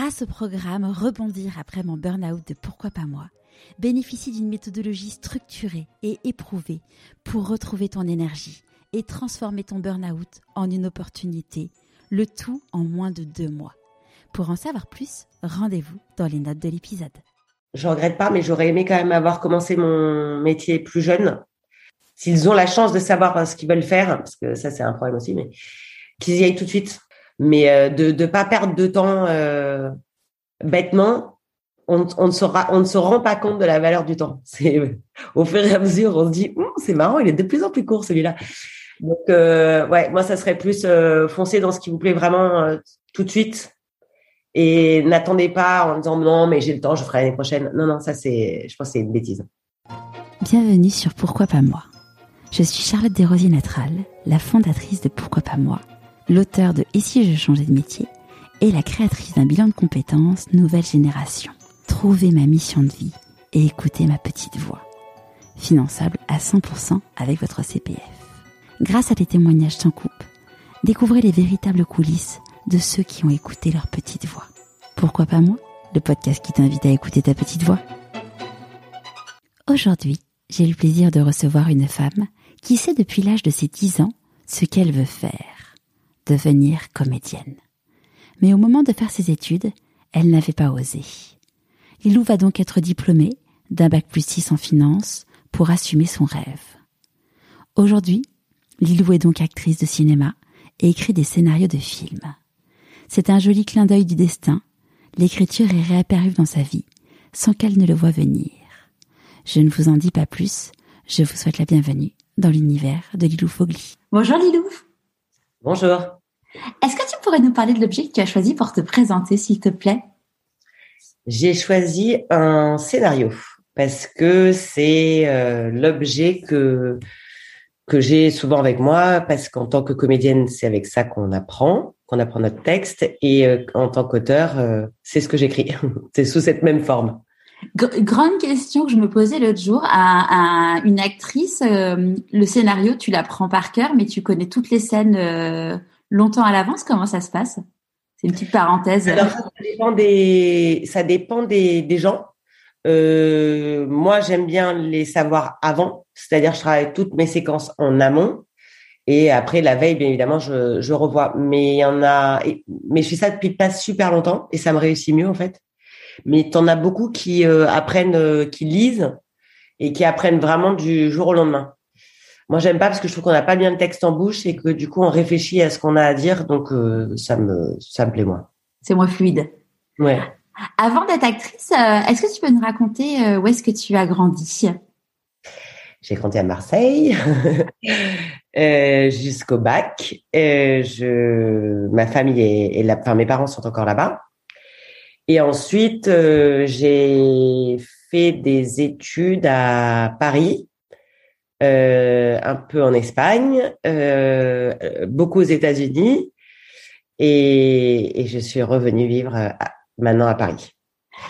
grâce au programme Rebondir après mon burn-out de Pourquoi pas moi, bénéficie d'une méthodologie structurée et éprouvée pour retrouver ton énergie et transformer ton burn-out en une opportunité, le tout en moins de deux mois. Pour en savoir plus, rendez-vous dans les notes de l'épisode. Je regrette pas, mais j'aurais aimé quand même avoir commencé mon métier plus jeune. S'ils ont la chance de savoir ce qu'ils veulent faire, parce que ça c'est un problème aussi, mais qu'ils y aillent tout de suite. Mais euh, de ne pas perdre de temps euh, bêtement, on, ne se rend pas compte de la valeur du temps. C'est au fur et à mesure, on se dit, c'est marrant, il est de plus en plus court celui-là. Donc euh, moi ça serait plus foncer dans ce qui vous plaît vraiment tout de suite et n'attendez pas en disant non mais j'ai le temps, je ferai l'année prochaine. Non non, ça c'est, je pense c'est une bêtise. Bienvenue sur Pourquoi pas moi. Je suis Charlotte Desrosiers-Natral, la fondatrice de Pourquoi pas moi, l'auteur de Et si je changeais de métier et la créatrice d'un bilan de compétences Nouvelle Génération. Trouvez ma mission de vie et écoutez ma petite voix. Finançable à 100% avec votre CPF. Grâce à des témoignages sans coupe, découvrez les véritables coulisses de ceux qui ont écouté leur petite voix. Pourquoi pas moi Le podcast qui t'invite à écouter ta petite voix? Aujourd'hui, j'ai le plaisir de recevoir une femme qui sait depuis l'âge de ses 10 ans ce qu'elle veut faire. Devenir comédienne. Mais au moment de faire ses études, elle n'avait pas osé. Lilou va donc être diplômée d'un bac plus 6 en finance pour assumer son rêve. Aujourd'hui, Lilou est donc actrice de cinéma et écrit des scénarios de films. C'est un joli clin d'œil du destin. L'écriture est réapparue dans sa vie sans qu'elle ne le voie venir. Je ne vous en dis pas plus. Je vous souhaite la bienvenue dans l'univers de Lilou Fogli. Bonjour Lilou. Bonjour. Est-ce que tu pourrais nous parler de l'objet que tu as choisi pour te présenter, s'il te plaît? J'ai choisi un scénario parce que c'est euh, l'objet que que j'ai souvent avec moi parce qu'en tant que comédienne, c'est avec ça qu'on apprend, qu'on apprend notre texte et euh, en tant qu'auteur, euh, c'est ce que j'écris. c'est sous cette même forme. G grande question que je me posais l'autre jour à, à, une actrice. Euh, le scénario, tu l'apprends par cœur, mais tu connais toutes les scènes longtemps à l'avance. Comment ça se passe? C'est une petite parenthèse. Alors, ça dépend des, ça dépend des, des gens. Euh, moi, j'aime bien les savoir avant, c'est-à-dire je travaille toutes mes séquences en amont et après la veille, bien évidemment, je, je revois. Mais il y en a, mais je fais ça depuis pas super longtemps et ça me réussit mieux en fait. Mais t'en as beaucoup qui euh, apprennent, euh, qui lisent et qui apprennent vraiment du jour au lendemain. Moi, j'aime pas parce que je trouve qu'on n'a pas bien le texte en bouche et que du coup, on réfléchit à ce qu'on a à dire, donc euh, ça me ça me plaît moins. C'est moins fluide. Ouais. Avant d'être actrice, euh, est-ce que tu peux nous raconter euh, où est-ce que tu as grandi? J'ai grandi à Marseille euh, jusqu'au bac. Euh, je, ma famille est, est là, enfin mes parents sont encore là-bas. Et ensuite, euh, j'ai fait des études à Paris, un peu en Espagne, beaucoup aux États-Unis, et, et, je suis revenue vivre à, maintenant à Paris.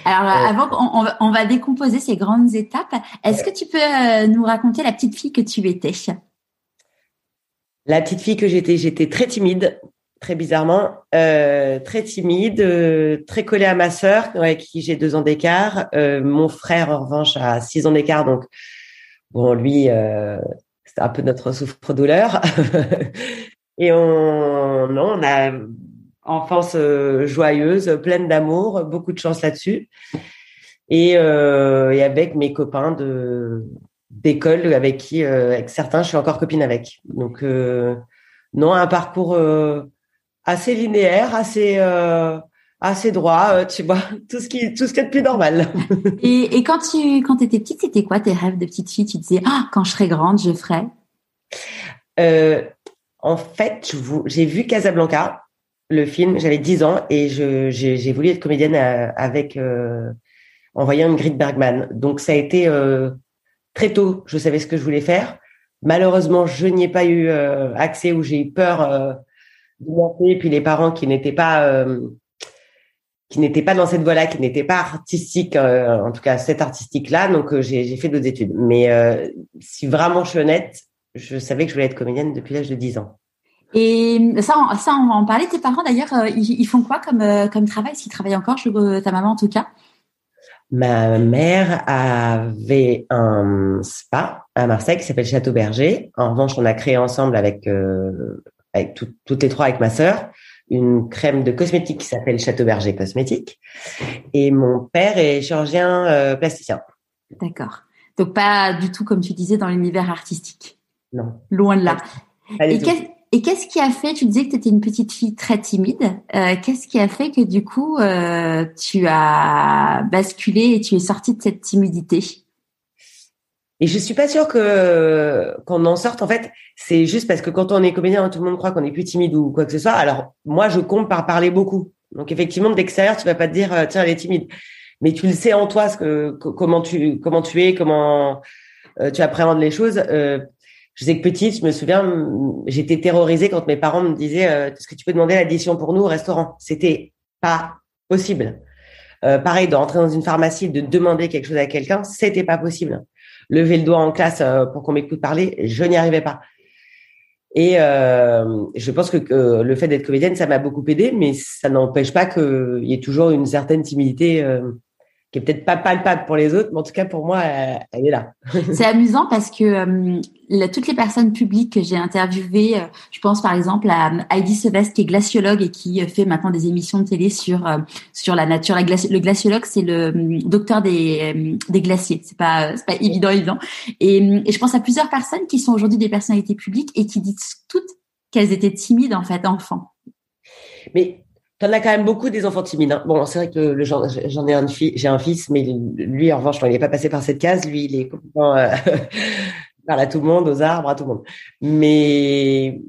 Alors, euh, avant qu'on va, on va décomposer ces grandes étapes, est-ce que tu peux euh, nous raconter la petite fille que tu étais? La petite fille que j'étais, j'étais très timide, très bizarrement, euh, très timide, euh, très collée à ma sœur, avec qui j'ai deux ans d'écart. Euh, mon frère, en revanche, a six ans d'écart, donc bon, lui, c'est un peu notre souffre-douleur. Et on, non, on a enfance euh, joyeuse, pleine d'amour, beaucoup de chance là-dessus. Et, euh, et, avec mes copains de d'école avec qui, euh, avec certains, je suis encore copine avec. Donc euh, non, un parcours euh, assez linéaire, assez assez droit, tu vois, tout ce qui tout ce qui est de plus normal. et, et quand tu quand étais petite, c'était quoi tes rêves de petite fille? Tu disais ah quand je serai grande, je ferai. en fait, j'ai vu Casablanca le film, j'avais 10 ans et j'ai voulu être comédienne euh, avec euh, en voyant une Ingrid Bergman. Donc ça a été euh, très tôt, je savais ce que je voulais faire. Malheureusement, je n'y ai pas eu euh, accès ou j'ai eu peur euh, de monter. Puis les parents qui n'étaient pas euh, qui n'étaient pas dans cette voie-là, qui n'étaient pas artistiques, en tout cas cette artistique-là. Donc j'ai fait d'autres études. Mais si vraiment je suis honnête, je savais que je voulais être comédienne depuis l'âge de 10 ans. Et ça, ça, on va en parler. Tes parents, d'ailleurs, euh, ils, font quoi comme, euh, comme travail Est-ce qu'ils travaillent encore je, Ta maman, en tout cas? Ma mère avait un spa à Marseille qui s'appelle Château Berger. En revanche, on a créé ensemble avec, euh, avec toutes les trois avec ma sœur une crème de cosmétique qui s'appelle Château Berger Cosmétique. Et mon père est chirurgien plasticien. D'accord. Donc pas du tout, comme tu disais, dans l'univers artistique. Non. Loin de là. Et et qu'est-ce qui a fait, tu disais que tu étais une petite fille très timide, euh, qu'est-ce qui a fait que du coup euh, tu as basculé et tu es sortie de cette timidité? Et je suis pas sûre que qu'on en sorte. En fait, c'est juste parce que quand on est comédien, tout le monde croit qu'on est plus timide ou quoi que ce soit. Alors moi, je compte par parler beaucoup. Donc effectivement, d'extérieur, tu vas pas te dire euh, tiens, elle est timide, mais tu le sais en toi, ce que comment tu comment tu es, comment tu appréhendes les choses. Je sais que petite, je me souviens, j'étais terrorisée quand mes parents me disaient euh, Est-ce que tu peux demander l'addition pour nous au restaurant? C'était pas possible. Euh, pareil, de rentrer dans une pharmacie, de demander quelque chose à quelqu'un, c'était pas possible. Lever le doigt en classe euh, pour qu'on m'écoute parler, je n'y arrivais pas. Et euh, je pense que, le fait d'être comédienne, ça m'a beaucoup aidé, mais ça n'empêche pas qu'il y ait toujours une certaine timidité euh, qui est peut-être pas palpable pour les autres, mais en tout cas pour moi, elle, est là. c'est amusant parce que euh, toutes les personnes publiques que j'ai interviewées, euh, je pense par exemple à Heidi Sevest qui est glaciologue et qui fait maintenant des émissions de télé sur euh, sur la nature. La le glaciologue, c'est le docteur des des glaciers. C'est pas c'est pas évident évident. Et, et je pense à plusieurs personnes qui sont aujourd'hui des personnalités publiques et qui disent toutes qu'elles étaient timides en fait enfant. Mais T'en as quand même beaucoup des enfants timides. Hein. Bon, c'est vrai que le, j'en ai un fils, j'ai un fils, mais lui, en revanche, il n'est pas passé par cette case. Lui, il est complètement euh, parle à tout le monde, aux arbres, à tout le monde. Mais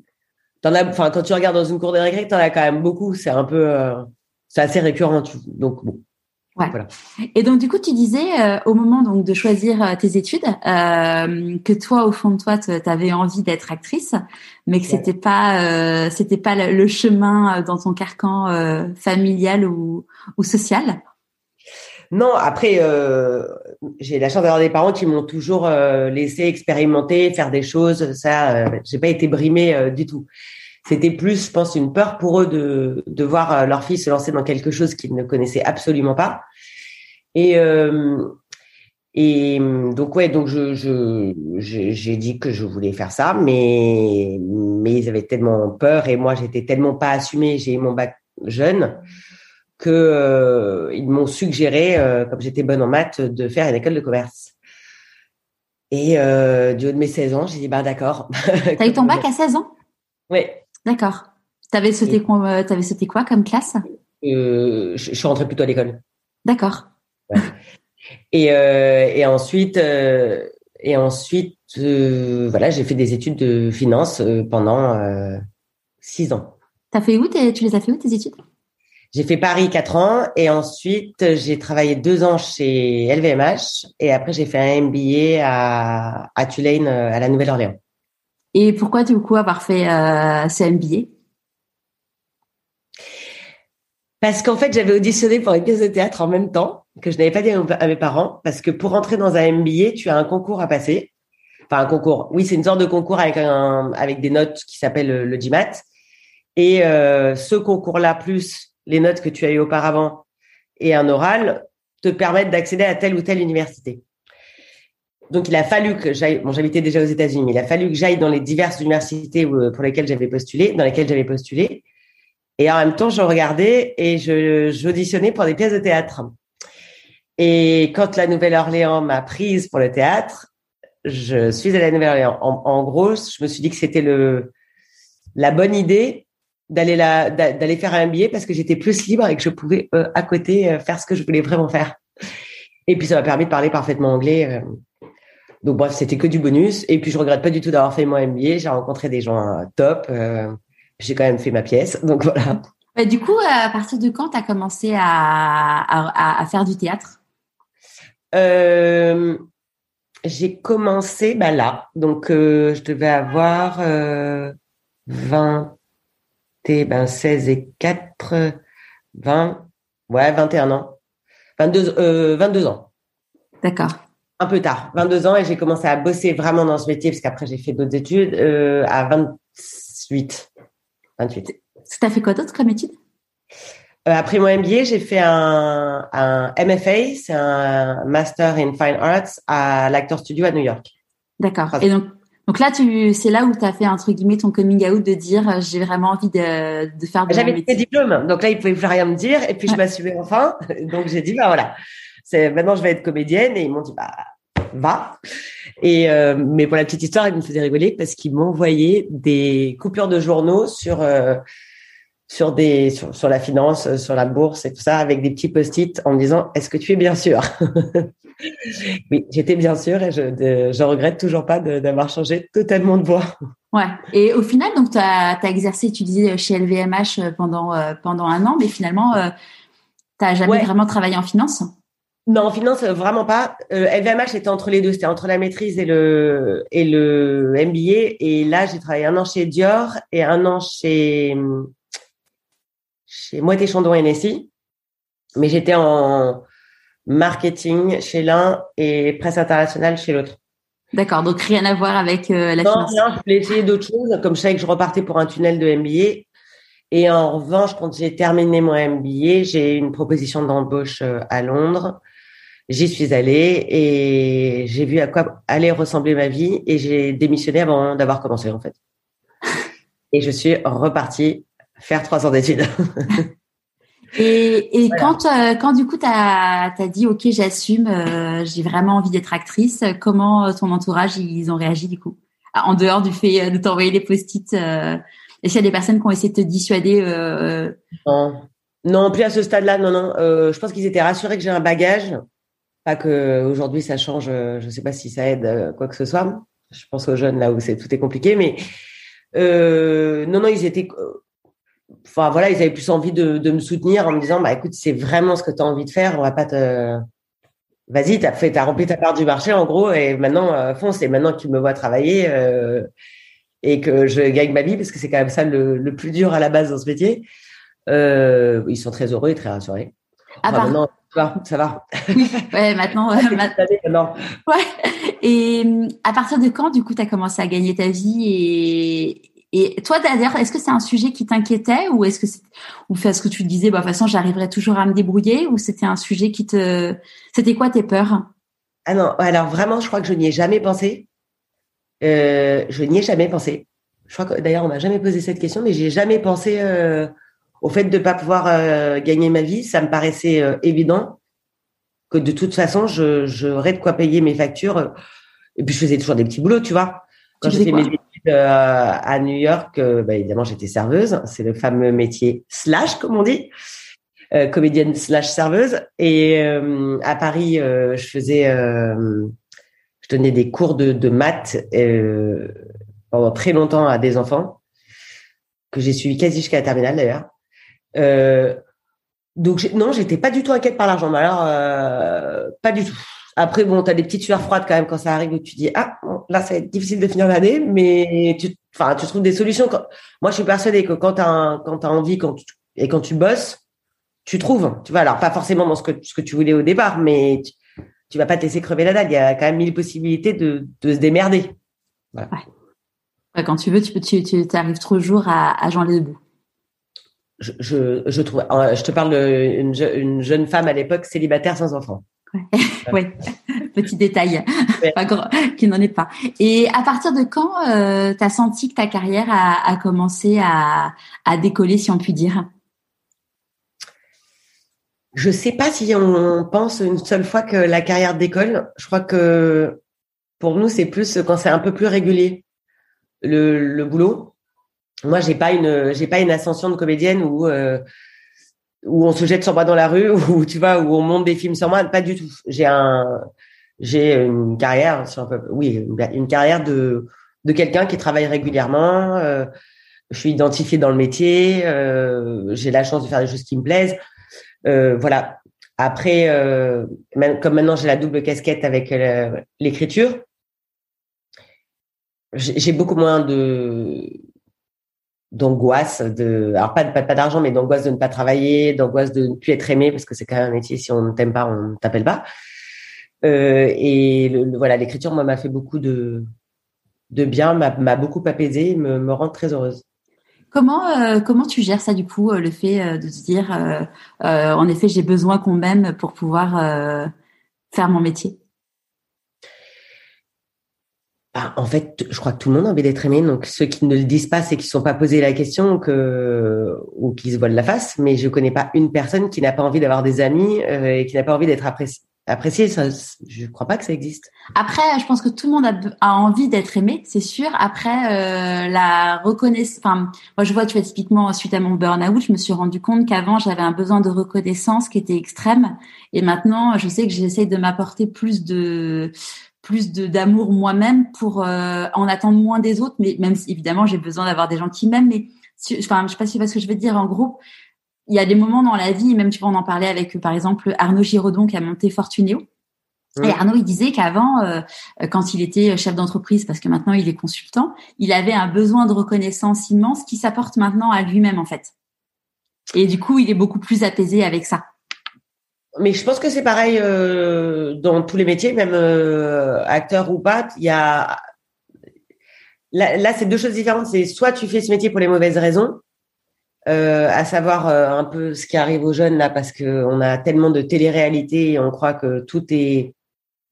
t'en as, enfin, quand tu regardes dans une cour de récré, t'en as quand même beaucoup. C'est un peu, euh, c'est assez récurrent. Donc bon, et donc du coup, tu disais euh, au moment donc de choisir euh, tes études euh, que toi, au fond de toi, tu avais envie d'être actrice, mais que c'était pas c'était pas le, chemin dans ton carcan familial ou, ou social? Non, après, j'ai la chance d'avoir des parents qui m'ont toujours laissé expérimenter, faire des choses. Ça, j'ai pas été brimée du tout. C'était plus, je pense, une peur pour eux de, de voir leur fille se lancer dans quelque chose qu'ils ne connaissaient absolument pas. Et euh, et donc ouais, donc je j'ai dit que je voulais faire ça, mais mais ils avaient tellement peur et moi j'étais tellement pas assumée, j'ai eu mon bac jeune que euh, ils m'ont suggéré, euh, comme j'étais bonne en maths, de faire une école de commerce. Et euh, du haut de mes 16 ans, j'ai dit bah d'accord. T'as eu ton bac à 16 ans? Oui. D'accord. T'avais sauté, avais sauté quoi comme classe? Je, je suis rentrée plutôt à l'école. D'accord. Et, euh, et ensuite, euh, et ensuite, euh, voilà, j'ai fait des études de finance pendant six ans. T'as fait où Tu les as fait où tes études? J'ai fait Paris quatre ans et ensuite j'ai travaillé deux ans chez LVMH et après j'ai fait un MBA à, à Tulane à la Nouvelle-Orléans. Et pourquoi du coup avoir fait euh, ce MBA Parce qu'en fait, j'avais auditionné pour une pièce de théâtre en même temps que je n'avais pas dit à mes parents. Parce que pour entrer dans un MBA, tu as un concours à passer. Enfin, un concours. Oui, c'est une sorte de concours avec un, avec des notes qui s'appelle le, GMAT. Et euh, ce concours-là, plus les notes que tu as eues auparavant et un oral, te permettent d'accéder à telle ou telle université. Donc, il a fallu que j'aille. Bon, j'habitais déjà aux États-Unis, mais il a fallu que j'aille dans les diverses universités pour lesquelles j'avais postulé, dans lesquelles j'avais postulé. Et en même temps, je regardais et je j'auditionnais pour des pièces de théâtre. Et quand la Nouvelle-Orléans m'a prise pour le théâtre, je suis à la Nouvelle-Orléans. En, gros, je me suis dit que c'était le la bonne idée d'aller d'aller faire un billet parce que j'étais plus libre et que je pouvais euh, à côté euh, faire ce que je voulais vraiment faire. Et puis ça m'a permis de parler parfaitement anglais. Euh. Donc bref, c'était que du bonus. Et puis je regrette pas du tout d'avoir fait mon MBA. J'ai rencontré des gens top j'ai quand même fait ma pièce. Donc voilà. du coup, à partir de quand tu as commencé à, à, faire du théâtre? Euh, J'ai commencé bah, là. Donc, euh, je devais avoir euh, 20 et, ben, 16 et 4, 20, ouais, 21 ans. 22, 22 euh, ans. D'accord. Un peu tard, 22 ans, et j'ai commencé à bosser vraiment dans ce métier, parce qu'après j'ai fait d'autres études, euh, à 28. 28. Tu as fait quoi d'autre comme étude? euh, après mon MBA, j'ai fait un, un MFA, c'est un Master in Fine Arts à l'Actor Studio à New York. D'accord. Et donc, donc là, tu, c'est là où tu as fait entre guillemets ton coming out de dire euh, j'ai vraiment envie de, de faire de J'avais des diplômes, donc là ils pouvaient plus rien me dire, et puis je m'assumais enfin, donc j'ai dit bah voilà, c'est maintenant je vais être comédienne, et ils m'ont dit bah va. Et euh, mais pour la petite histoire, ils me faisaient rigoler parce qu'ils m'envoyaient des coupures de journaux sur euh, sur des sur, sur, la finance, sur la bourse et tout ça, avec des petits post-it en me disant est-ce que tu es bien sûr? Oui, j'étais bien sûr et je je regrette toujours pas d'avoir changé totalement de voie. Ouais. Et au final, donc tu as, as, exercé, tu disais chez LVMH pendant pendant un an, mais finalement, euh, tu n'as jamais vraiment travaillé en finance? Non, en finance, vraiment pas. Euh, LVMH était entre les deux, c'était entre la maîtrise et le et le MBA. Et là, j'ai travaillé un an chez Dior et un an chez chez Moët Chandon et Nessie. Mais j'étais en marketing chez l'un et presse internationale chez l'autre. D'accord, donc rien à voir avec euh, la non, finance. Non, je voulais essayer d'autres choses. Comme je savais que je repartais pour un tunnel de MBA. Et en revanche, quand j'ai terminé mon MBA, j'ai une proposition d'embauche euh, à Londres J'y suis allée et j'ai vu à quoi allait ressembler ma vie et j'ai démissionné avant d'avoir commencé en fait. Et je suis repartie faire trois ans d'études. et, et quand, euh, quand du coup tu as, dit ok j'assume, euh, j'ai vraiment envie d'être actrice, comment euh, ton entourage ils ont réagi du coup? En dehors du fait de t'envoyer les post-it, est-ce qu'il y a des personnes qui ont essayé de te dissuader Non. Non, plus à ce stade-là, non, non. je pense qu'ils étaient rassurés que j'ai un bagage pas que aujourd'hui ça change, je sais pas si ça aide quoi que ce soit. Je pense aux jeunes là où c'est tout est compliqué, mais euh, non non ils étaient, enfin voilà ils avaient plus envie de, de me soutenir en me disant bah écoute c'est vraiment ce que tu as envie de faire, on va pas te, vas-y t'as fait t'as rempli ta part du marché en gros et maintenant euh, fonce et maintenant que tu me vois travailler euh, et que je gagne ma vie parce que c'est quand même ça le, le, plus dur à la base dans ce métier. Euh, ils sont très heureux et très rassurés. Enfin, ça va. Oui, ouais, maintenant. maintenant. Ouais. Et hum, à partir de quand, du coup, tu as commencé à gagner ta vie et, et toi, d'ailleurs, est-ce que c'est un sujet qui t'inquiétait ou est-ce que c'est, ou ce que tu disais, bah, de toute façon, j'arriverai toujours à me débrouiller ou c'était un sujet qui te, c'était quoi tes peurs? Ah non, alors vraiment, je crois que je n'y ai jamais pensé. Euh, je n'y ai jamais pensé. Je crois que d'ailleurs, on m'a jamais posé cette question, mais j'ai jamais pensé euh, au fait de pas pouvoir euh, gagner ma vie, ça me paraissait euh, évident que de toute façon, je j'aurais de quoi payer mes factures. Et puis je faisais toujours des petits boulots, tu vois. Quand j'ai fait mes études à New York, bah, évidemment j'étais serveuse. C'est le fameux métier slash, comme on dit, comédienne slash serveuse. Et à Paris, je faisais, je donnais des cours de, de maths pendant très longtemps à des enfants que j'ai suivi quasi jusqu'à la terminale d'ailleurs. Euh, donc non, j'étais pas du tout inquiète par l'argent. Alors euh, pas du tout. Après bon, t'as des petites sueurs froides quand même quand ça arrive où tu dis ah là ça va être difficile de finir l'année, mais tu enfin tu trouves des solutions. Moi je suis persuadée que quand t'as quand as envie quand et quand tu bosses, tu trouves. Tu vois alors pas forcément dans ce que ce que tu voulais au départ, mais tu, vas pas te laisser crever la dalle. Il y a quand même mille possibilités de de se démerder. Voilà. Ouais. Quand tu veux, tu peux tu, tu arrives toujours à, à joindre les bouts je, je, je, trouve, euh, je te parle d'une une jeune femme à l'époque célibataire sans enfant. Oui, petit détail, pas grand, qui n'en est pas. Et à partir de quand euh, tu as senti que ta carrière a, a commencé à, à, décoller, si on peut dire? Je sais pas si on pense une seule fois que la carrière décolle. Je crois que pour nous, c'est plus quand c'est un peu plus régulier le, le boulot. Moi j'ai pas une j'ai pas une ascension de comédienne où euh, où on se jette sur moi dans la rue ou tu vois où on monte des films sur moi. Pas du tout. J'ai un j'ai une carrière oui une carrière de de quelqu'un qui travaille régulièrement euh, je suis identifiée dans le métier euh, j'ai la chance de faire des choses qui me plaisent. Euh, voilà. Après euh, comme maintenant j'ai la double casquette avec l'écriture j'ai beaucoup moins de d'angoisse de alors pas pas, pas d'argent mais d'angoisse de ne pas travailler d'angoisse de ne plus être aimé parce que c'est quand même un métier si on ne t'aime pas on ne t'appelle pas. Euh, et voilà l'écriture moi m'a fait beaucoup de de bien m'a beaucoup apaisé me, me rend très heureuse. Comment euh, comment tu gères ça du coup, le fait de se dire, en effet, j'ai besoin qu'on m'aime pour pouvoir faire mon métier? Bah, en fait, je crois que tout le monde a envie d'être aimé. Donc, ceux qui ne le disent pas, c'est qu'ils ne sont pas posé la question que, ou qu'ils se voilent la face. Mais je connais pas une personne qui n'a pas envie d'avoir des amis et qui n'a pas envie d'être apprécié apprécier, ça, je crois pas que ça existe. Après, je pense que tout le monde a, envie d'être aimé, c'est sûr. Après, euh, la reconnaissance, enfin, moi je vois, tu vois, typiquement suite à mon burn-out, je me suis rendu compte qu'avant j'avais un besoin de reconnaissance qui était extrême, et maintenant je sais que j'essaie de m'apporter plus de plus de d'amour moi-même pour euh, en attendre moins des autres, mais même si évidemment j'ai besoin d'avoir des gens qui m'aiment, mais enfin, je sais pas si tu vois ce que je veux dire. En gros, il y a des moments dans la vie, même tu vois, on en parlait avec par exemple Arnaud Giraudon qui a monté Fortuneo. Et Arnaud, il disait qu'avant, euh, quand il était chef d'entreprise, parce que maintenant il est consultant, il avait un besoin de reconnaissance immense qui s'apporte maintenant à lui-même en fait. Et du coup, il est beaucoup plus apaisé avec ça. Mais je pense que c'est pareil euh, dans tous les métiers, même euh, acteur ou pas. Il y a là, là c'est deux choses différentes. C'est soit tu fais ce métier pour les mauvaises raisons, euh, à savoir euh, un peu ce qui arrive aux jeunes là, parce que on a tellement de télé-réalité et on croit que tout est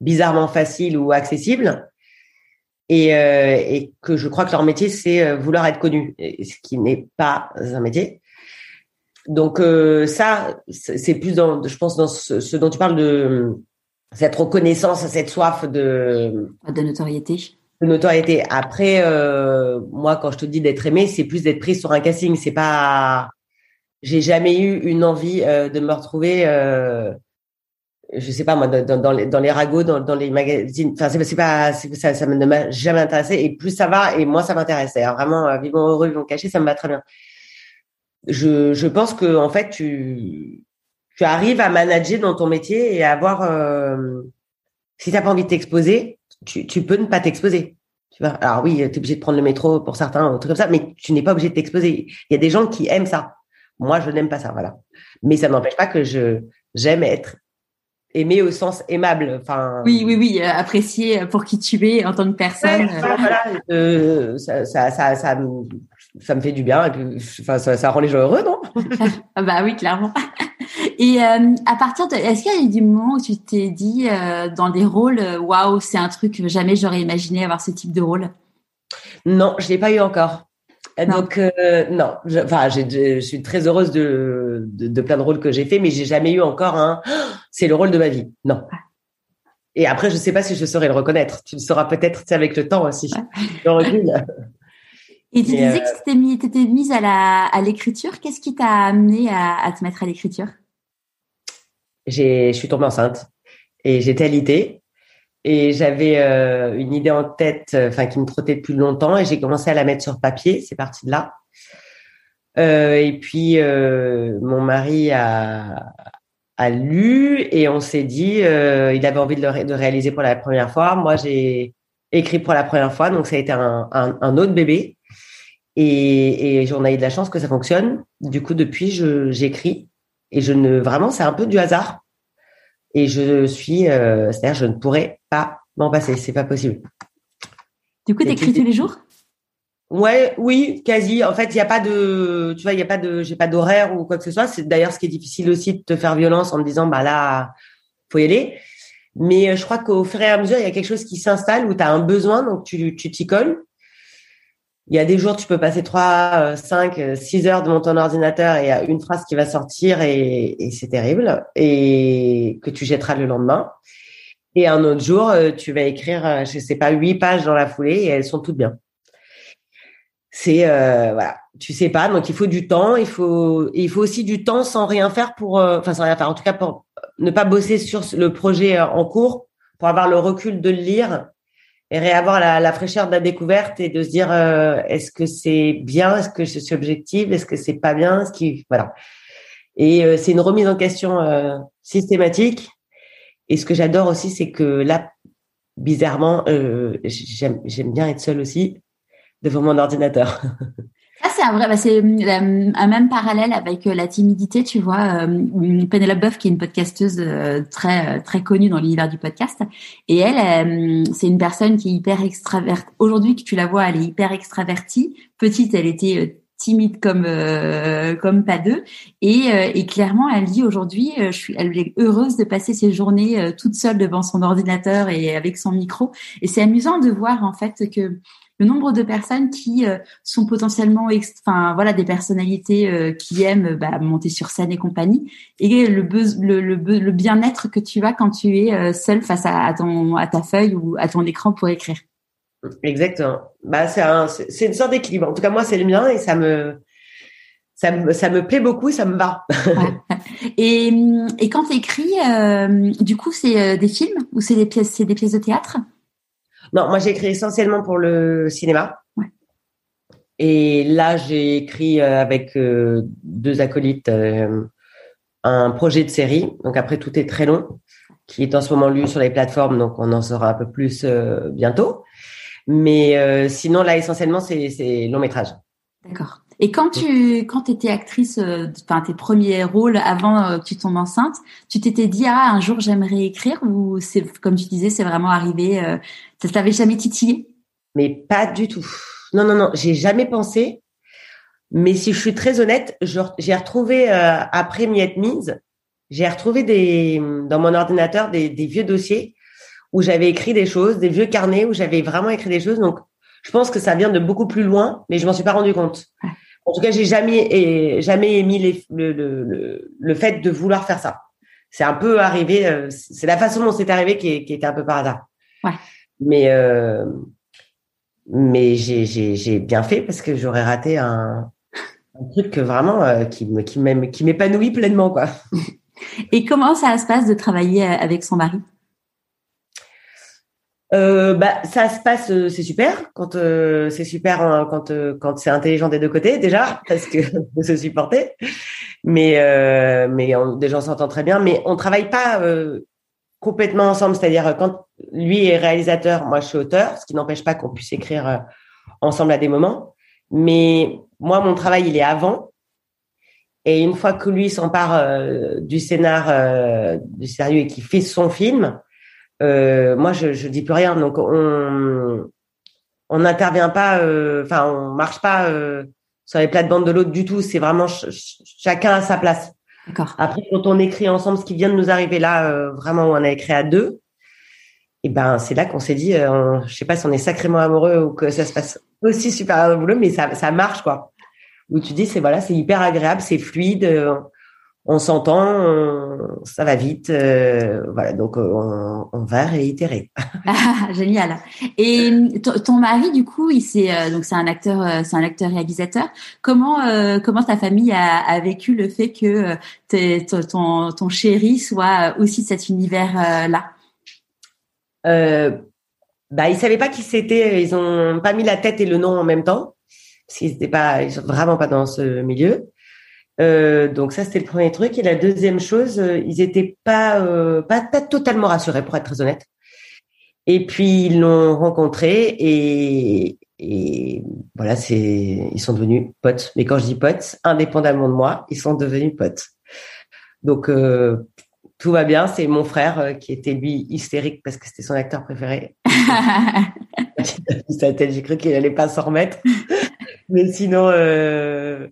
bizarrement facile ou accessible, et, euh, et que je crois que leur métier c'est vouloir être connu, ce qui n'est pas un métier. Donc ça, c'est plus dans, je pense, dans ce, ce, dont tu parles de cette reconnaissance, cette soif de de notoriété de notoriété. Après, euh, moi, quand je te dis d'être aimé, c'est plus d'être prise sur un casting. C'est pas, j'ai jamais eu une envie euh, de me retrouver, euh, je sais pas moi, dans, dans, les, dans les ragots, dans, dans les magazines. Enfin, c'est pas, ça, ça ne m'a jamais intéressé. Et plus ça va, et moins ça m'intéressait. Vraiment, euh, vivons heureux, vivons cachés, ça me va très bien. Je, je pense que en fait, tu, tu arrives à manager dans ton métier et à avoir, euh, si t'as pas envie de t'exposer, tu, tu peux ne pas t'exposer. Tu vois? Alors oui, tu es obligé de prendre le métro pour certains, un truc comme ça, mais tu n'es pas obligé de t'exposer. Il y a des gens qui aiment ça. Moi, je n'aime pas ça, voilà. Mais ça n'empêche pas que je j'aime être aimé au sens aimable. Enfin. Oui, oui, oui, apprécié pour qui tu es en tant que personne. voilà, euh, ça, ça, ça, ça, ça me fait du bien et puis, enfin, ça, ça rend les gens heureux, non? Ah Bah oui, clairement. Et euh, à partir de, est-ce qu'il y a eu des moments où tu t'es dit euh, dans des rôles, euh, waouh, c'est un truc que jamais j'aurais imaginé avoir ce type de rôle? Non, je l'ai pas eu encore. Donc non, je, enfin, je suis très heureuse de, de, plein de rôles que j'ai fait, mais j'ai jamais eu encore un. C'est le rôle de ma vie. Non. Et après, je sais pas si je saurais le reconnaître. Tu le sauras peut-être avec le temps aussi. Et tu disais que tu étais mise à la à l'écriture. Qu'est-ce qui t'a amené à, à te mettre à l'écriture? Je suis tombée enceinte et j'étais alitée et j'avais euh, une idée en tête, enfin qui me trottait depuis longtemps et j'ai commencé à la mettre sur papier. C'est parti de là. Euh, et puis euh, mon mari a, a lu et on s'est dit, euh, il avait envie de le de réaliser pour la première fois. Moi, j'ai écrit pour la première fois, donc ça a été un, un, un autre bébé. Et, et on a eu de la chance que ça fonctionne. Du coup, depuis, j'écris et je ne vraiment, c'est un peu du hasard. Et je suis, euh, c'est-à-dire, je ne pourrais pas m'en passer. C'est pas possible. Du coup, t'écris tous les jours? Ouais, oui, quasi. En fait, il n'y a pas de, tu vois, il y a pas de, j'ai pas d'horaire ou quoi que ce soit. C'est d'ailleurs ce qui est difficile aussi de te faire violence en me disant, bah là, faut y aller. Mais euh, je crois qu'au fur et à mesure, il y a quelque chose qui s'installe où tu as un besoin, donc tu, tu t'y colles. Il y a des jours, tu peux passer 3, 5, 6 heures devant ton ordinateur et il y a une phrase qui va sortir et, c'est terrible et que tu jetteras le lendemain. Et un autre jour, euh, tu vas écrire, euh, je sais pas, 8 pages dans la foulée et elles sont toutes bien. C'est euh, voilà, tu sais pas, donc il faut du temps, il faut il faut aussi du temps sans rien faire pour, euh, enfin sans rien faire, en tout cas pour ne pas bosser sur le projet en cours, pour avoir le recul de le lire et réavoir la, la, fraîcheur de la découverte et de se dire euh, est-ce que c'est bien, est-ce que je suis objective, est-ce que c'est pas bien, ce qui voilà. Et euh, c'est une remise en question euh, systématique. Et ce que j'adore aussi, c'est que là, bizarrement, j'aime bien être seule aussi devant mon ordinateur. Ça, c'est un vrai, bah, c'est un même parallèle avec euh, la timidité, tu vois. Euh, Penelope Boeuf, qui est une podcasteuse euh, très très connue dans l'univers du podcast, et elle, c'est une personne qui est hyper extravertie. Aujourd'hui, que tu la vois, elle est hyper extravertie. Petite, elle était timide comme comme pas deux et, et clairement elle dit aujourd'hui je suis elle est heureuse de passer ses journées toute seule devant son ordinateur et avec son micro et c'est amusant de voir en fait que le nombre de personnes qui euh, sont potentiellement, enfin voilà, des personnalités euh, qui aiment bah, monter sur scène et compagnie, et le, le, le, le bien-être que tu as quand tu es euh, seul face à, ton à ta feuille ou à ton écran pour écrire. Exactement. Bah c'est c'est une sorte d'équilibre. En tout cas moi c'est le mien et ça me ça me, ça me plaît beaucoup, ça me va. et, et quand tu écris, du coup, c'est des films ou c'est des pièces, c'est des pièces de théâtre? Non, moi j'ai écrit essentiellement pour le cinéma. Et là, j'ai écrit euh, avec euh, deux acolytes euh, un projet de série. Donc après, tout est très long, qui est en ce moment lu sur les plateformes, donc on en saura un peu plus bientôt. Mais sinon, là, essentiellement, c'est long métrage. D'accord. Et quand tu quand étais actrice, enfin tes premiers rôles avant que tu tombes enceinte, tu t'étais dit ah un jour j'aimerais écrire ou c'est comme tu disais c'est vraiment arrivé ça t'avait jamais titillé? Mais pas du tout. Non, non, non, j'ai jamais pensé. Mais si je suis très honnête, j'ai retrouvé euh, après Miette Mise, j'ai retrouvé des dans mon ordinateur des, des vieux dossiers où j'avais écrit des choses, des vieux carnets où j'avais vraiment écrit des choses. Donc, je pense que ça vient de beaucoup plus loin, mais je m'en suis pas rendu compte. En tout cas, j'ai jamais et jamais émis les, le, le, le, fait de vouloir faire ça. C'est un peu arrivé. Euh, c'est la façon dont c'est arrivé qui, qui était un peu par hasard. Ouais. Mais euh, mais j'ai bien fait parce que j'aurais raté un, un, truc vraiment euh, qui me qui m'épanouit pleinement quoi. Et comment ça se passe de travailler avec son mari? Euh, bah ça se passe euh, c'est super quand euh, c'est super hein, quand quand c'est intelligent des deux côtés déjà parce que faut se supporter mais mais on, des gens s'entendent très bien mais on travaille pas complètement ensemble, c'est-à-dire quand lui est réalisateur, moi je suis auteur, ce qui n'empêche pas qu'on puisse écrire euh, ensemble à des moments. Mais moi, mon travail, il est avant. Et une fois que lui s'empare euh, du scénar, euh, du sérieux et qu'il fait son film, moi je, je dis plus rien. Donc on on n'intervient pas, enfin on marche pas sur les plates-bandes de l'autre du tout. C'est vraiment chacun à sa place. Après, quand on écrit ensemble, ce qui vient de nous arriver là, euh, vraiment où on a écrit à deux, et eh ben c'est là qu'on s'est dit, euh, je sais pas si on est sacrément amoureux ou que ça se passe aussi super boulot, mais ça, ça marche quoi. Où tu dis, c'est voilà, c'est hyper agréable, c'est fluide. Euh, on s'entend, ça va vite, euh, voilà. Donc euh, on, va réitérer. Ah, génial. Et ton mari, du coup, il c'est euh, donc c'est un acteur, c'est un acteur réalisateur. Comment comment ta famille a, vécu le fait que ton ton chéri soit aussi de cet univers là Bah ils savaient pas qui c'était. Ils ont pas mis la tête et le nom en même temps parce qu'ils étaient pas, ils sont vraiment pas dans ce milieu. Euh, donc ça c'était le premier truc et la deuxième chose, euh, ils étaient pas, euh, pas pas totalement rassurés pour être très honnête. Et puis ils l'ont rencontré et, et voilà c'est ils sont devenus potes. Mais quand je dis potes, indépendamment de moi, ils sont devenus potes. Donc tout va bien. C'est mon frère qui était lui hystérique parce que c'était son acteur préféré. J'ai cru qu'il allait pas s'en remettre. Mais sinon, euh,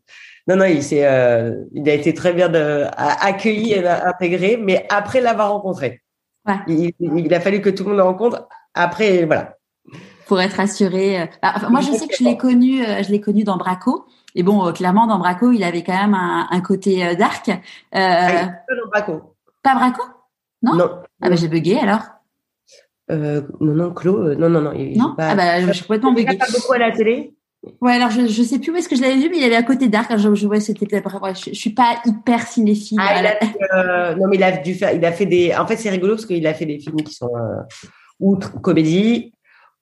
non, non, il s'est, euh, il a été très bien de, accueilli et intégré, mais après l'avoir rencontré. Ouais. Il, a fallu que tout le monde le rencontre. Après, voilà. Pour être assuré. Euh, bah, moi, je sais que je l'ai connu, euh, je l'ai connu dans Braco. Et bon, clairement, dans Braco, il avait quand même un, un côté dark. Euh, ah, pas dans Braco. Pas Braco? Non? Non. Ah bah j'ai bugué alors. Euh, non, non, Claude, non, non, non. non? pas... Ah bah, je suis complètement bugué. pas beaucoup à la télé. Ouais, alors je, je sais plus où est-ce que je l'avais vu, mais il avait à côté d'Arc. Je, je ouais, c'était ouais, je, je, suis pas hyper cinéphile. Ah, il a fait, euh, non, mais il a dû faire, il a fait des. En fait, c'est rigolo parce qu'il a fait des films qui sont euh, outre comédie,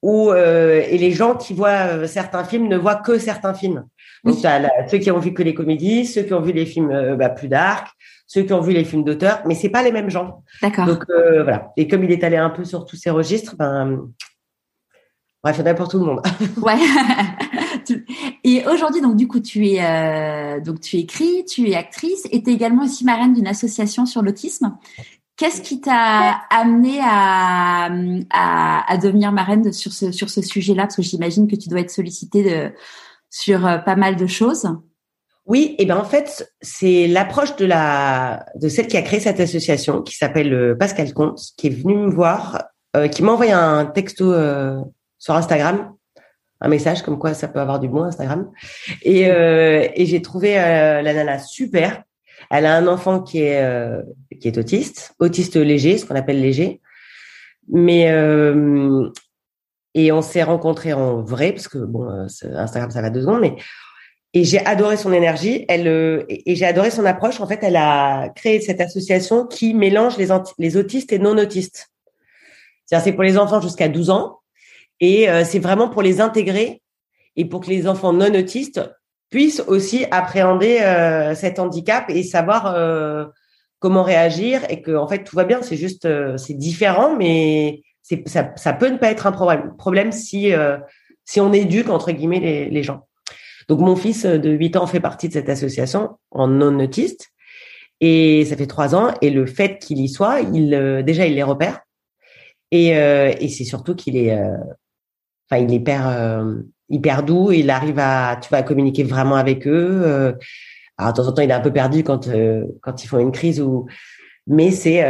ou euh, et les gens qui voient euh, certains films ne voient que certains films. Donc, as ceux qui ont vu que les comédies, ceux qui ont vu les films bah, plus dark, ceux qui ont vu les films d'auteur, mais c'est pas les mêmes gens. D'accord. Donc voilà. Et comme il est allé un peu sur tous ces registres, ben bref, il y en a pour tout le monde. ouais. Et aujourd'hui, donc du coup, tu es euh, donc tu écris, tu es actrice, et tu es également aussi marraine d'une association sur l'autisme. Qu'est-ce qui t'a amené à, à, devenir marraine sur ce sur ce sujet-là? Parce que j'imagine que tu dois être sollicitée sur pas mal de choses. Oui, et ben en fait, c'est l'approche de la de celle qui a créé cette association, qui s'appelle Pascal Comte, qui est venue me voir, qui m'a envoyé un texto sur Instagram un message comme quoi ça peut avoir du bon Instagram. Et, euh, et j'ai trouvé euh, la nana super. Elle a un enfant qui est euh, qui est autiste, autiste léger, ce qu'on appelle léger. Mais euh, et on s'est rencontrés en vrai parce que bon, Instagram ça va deux secondes, mais et j'ai adoré son énergie. Elle et, et j'ai adoré son approche. En fait, elle a créé cette association qui mélange les les autistes et non autistes. C'est-à-dire c'est pour les enfants jusqu'à 12 ans et euh, c'est vraiment pour les intégrer et pour que les enfants non autistes puissent aussi appréhender euh, cet handicap et savoir euh, comment réagir et que en fait tout va bien. C'est juste c'est différent, mais c'est ça, ça peut ne pas être un problème. Problème si si on éduque entre guillemets les, gens. Donc mon fils de 8 ans fait partie de cette association en non autiste et ça fait trois ans et le fait qu'il y soit, il déjà il les repère et, et c'est surtout qu'il est enfin, il est hyper, euh, hyper doux. Il arrive à, tu communiquer vraiment avec eux. Euh, alors, de temps en temps, il est un peu perdu quand euh, quand ils font une crise ou, mais c'est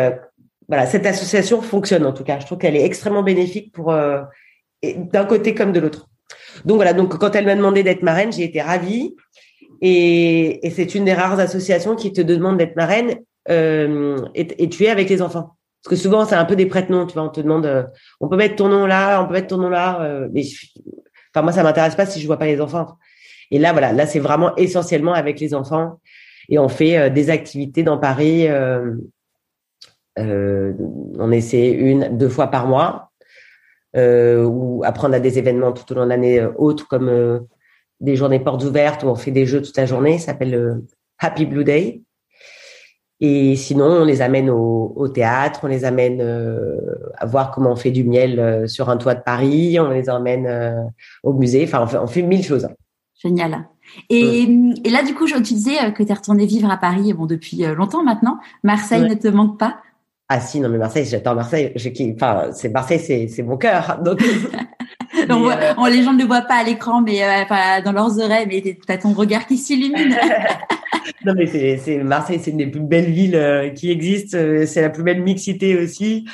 voilà, cette association fonctionne en tout cas. Je trouve qu'elle est extrêmement bénéfique pour d'un côté comme de l'autre. Donc voilà, donc quand elle m'a demandé d'être marraine, j'ai été ravie. Et, et c'est une des rares associations qui te demande d'être marraine euh, et, tu es avec les enfants. Parce que souvent, c'est un peu des prête-noms, tu vois. On te demande, euh, on peut mettre ton nom là, on peut mettre ton nom là. Euh, mais enfin, moi, ça m'intéresse pas si je vois pas les enfants. Et là, voilà, là, c'est vraiment essentiellement avec les enfants. Et on fait euh, des activités dans Paris. on essaie une, deux fois par mois, ou apprendre à des événements tout au long de l'année autres, comme des journées portes ouvertes où on fait des jeux toute la journée. Ça s'appelle Happy Blue Day. Et sinon, on les amène au, au théâtre, on les amène euh, à voir comment on fait du miel euh, sur un toit de Paris, on les emmène euh, au musée. Enfin, on fait, on fait mille choses. Génial. Et, mm. et là, du coup, je, tu disais que tu es retourné vivre à Paris bon, depuis longtemps maintenant. Marseille ne te manque pas? Ah si, non, mais Marseille, j'attends Marseille. Je, enfin, c'est Marseille, c'est, c'est mon cœur. Donc, on voit, on, les gens ne le voient pas à l'écran, mais enfin, dans leurs oreilles, mais tu as ton regard qui s'illumine. non, mais c'est, Marseille, c'est une des plus belles villes euh, qui existent. Euh, c'est la plus belle mixité aussi.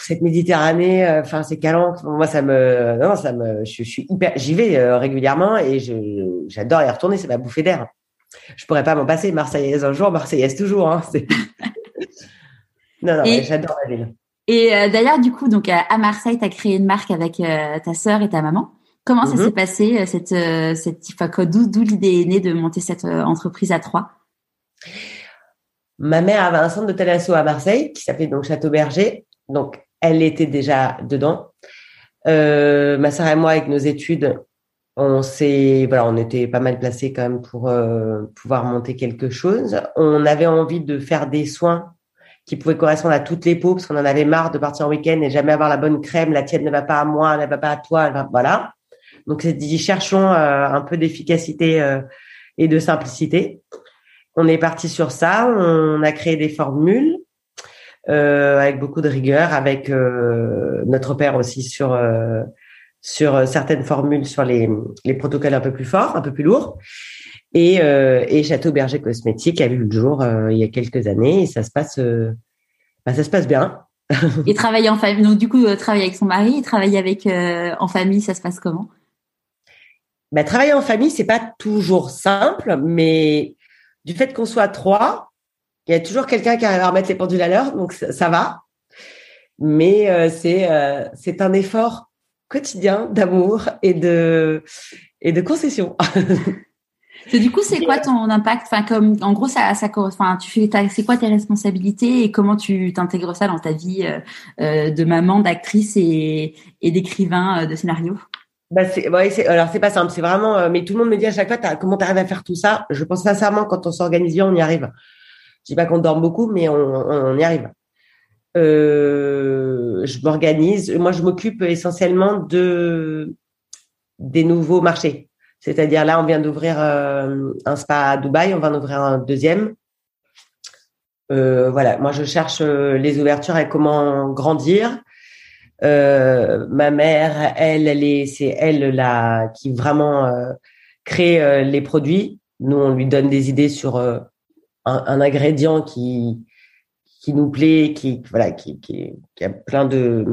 Cette Méditerranée, euh, enfin, c'est calant. Moi, ça me, non, ça me, je, suis hyper, j'y vais régulièrement et je, j'adore y retourner. C'est ma bouffée d'air. Je pourrais pas m'en passer. Marseillaise un jour, Marseillaise toujours. Hein, non, non, j'adore la ville. Et d'ailleurs, du coup, donc à Marseille, tu as créé une marque avec ta sœur et ta maman. Comment ça s'est mhm. passé euh, cette euh, cette d'où d'où l'idée est née de monter cette euh, entreprise à trois? Ma mère avait un centre de thalasso à Marseille qui s'appelait donc Château Berger. Donc elle était déjà dedans. Euh, ma sœur et moi avec nos études, on s'est voilà, on était pas mal placés quand même pour pouvoir monter quelque chose. On avait envie de faire des soins qui pouvaient correspondre à toutes les peaux parce qu'on en avait marre de partir en week-end et jamais avoir la bonne crème. La tienne ne va pas à moi, elle ne va pas à toi. voilà. Donc, c'est dit, cherchons euh, un peu d'efficacité euh, et de simplicité. On est parti sur ça. On a créé des formules euh, avec beaucoup de rigueur, avec notre père aussi sur sur certaines formules, sur les, les protocoles un peu plus forts, un peu plus lourds. Et, et Château Berger Cosmétique a vu le jour il y a quelques années et ça se passe, bah, ça se passe bien. et travailler en famille. Donc du coup, travailler avec son mari, travailler avec en famille, ça se passe comment? Bah, travailler en famille, c'est pas toujours simple, mais du fait qu'on soit trois, il y a toujours quelqu'un qui arrive à remettre les pendules à l'heure, donc ça, va. Mais euh, c'est euh, c'est un effort quotidien d'amour et de et de concession. du coup, c'est quoi ton impact? Enfin, comme en gros, ça, ça, enfin, tu fais, c'est quoi tes responsabilités et comment tu t'intègres ça dans ta vie euh, de maman, d'actrice et, et d'écrivain de scénario? Bah c'est, ouais, c'est, alors c'est pas simple, c'est vraiment. Euh, mais tout le monde me dit à chaque fois, t'as, comment t'arrives à faire tout ça? Je pense sincèrement, quand on s'organise bien, on y arrive. Je dis pas qu'on dort beaucoup, mais on, on, y arrive. Euh, je m'organise. Moi, je m'occupe essentiellement de des nouveaux marchés. C'est-à-dire là, on vient d'ouvrir euh, un spa à Dubaï, on va en ouvrir un deuxième. Euh, voilà, moi je cherche euh, les ouvertures et comment grandir. Euh, ma mère, elle, elle est, c'est elle là qui vraiment euh, crée les produits. Nous, on lui donne des idées sur un, ingrédient qui qui nous plaît, qui voilà, qui, qui a plein de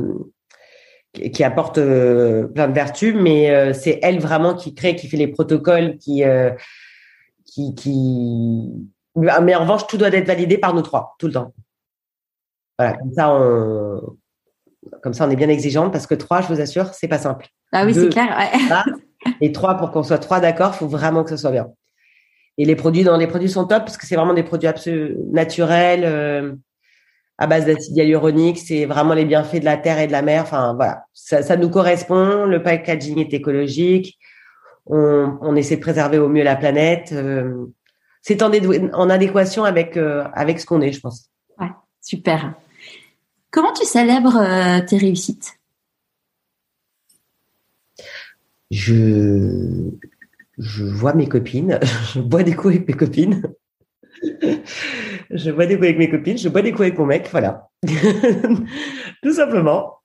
qui apporte plein de vertus, mais c'est elle vraiment qui crée, qui fait les protocoles, qui qui, qui... Mais en revanche, tout doit être validé par nous trois, tout le temps. Voilà, comme ça, on, comme ça, on est bien exigeante parce que trois, je vous assure, c'est pas simple. Ah oui, c'est clair. Ouais. et trois, pour qu'on soit trois d'accord, faut vraiment que ce soit bien. Et les produits, dans les produits sont top parce que c'est vraiment des produits absolument naturels, euh, à base d'acide hyaluronique. C'est vraiment les bienfaits de la terre et de la mer. Enfin, voilà. Ça, ça nous correspond. Le packaging est écologique. On, on, essaie de préserver au mieux la planète. Euh, c'est en, en, adéquation avec, euh, avec ce qu'on est, je pense. Ouais, super. Comment tu célèbres euh, tes réussites? Je, je vois mes copines, je bois des coups avec mes copines. je bois des coups avec mes copines, je bois des coups avec mon mec, voilà. Tout simplement.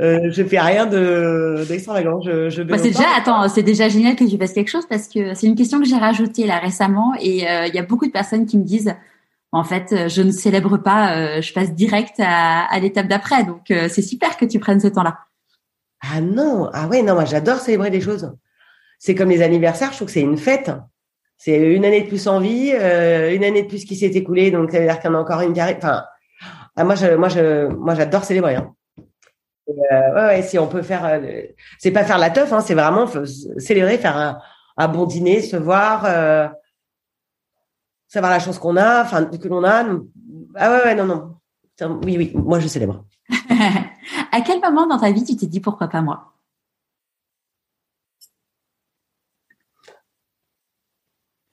Euh, je fais rien de d'extravagant. Je, je bah, c'est déjà, attends, c'est déjà génial que tu fasses quelque chose parce que c'est une question que j'ai rajoutée là récemment et euh, il y a beaucoup de personnes qui me disent en fait, euh, je ne célèbre pas, euh, je passe direct à, à l'étape d'après. Donc, euh, c'est super que tu prennes ce temps-là. Ah non, ah ouais, non, moi j'adore célébrer des choses. C'est comme les anniversaires, je trouve que c'est une fête. C'est une année de plus en vie, une année de plus qui s'est écoulée, donc ça veut dire qu'il y en a encore une qui arrive. Enfin, ah, moi, je, moi, je, moi, j'adore célébrer. Hein. ouais, ouais, si on peut faire, c'est pas faire la teuf, hein, c'est vraiment célébrer, faire un, un, bon dîner, se voir savoir la chance qu'on a, enfin que l'on a. Ah ouais, ouais, non, non. Oui, oui, moi je célèbre. à quel moment dans ta vie tu t'es dit pourquoi pas moi?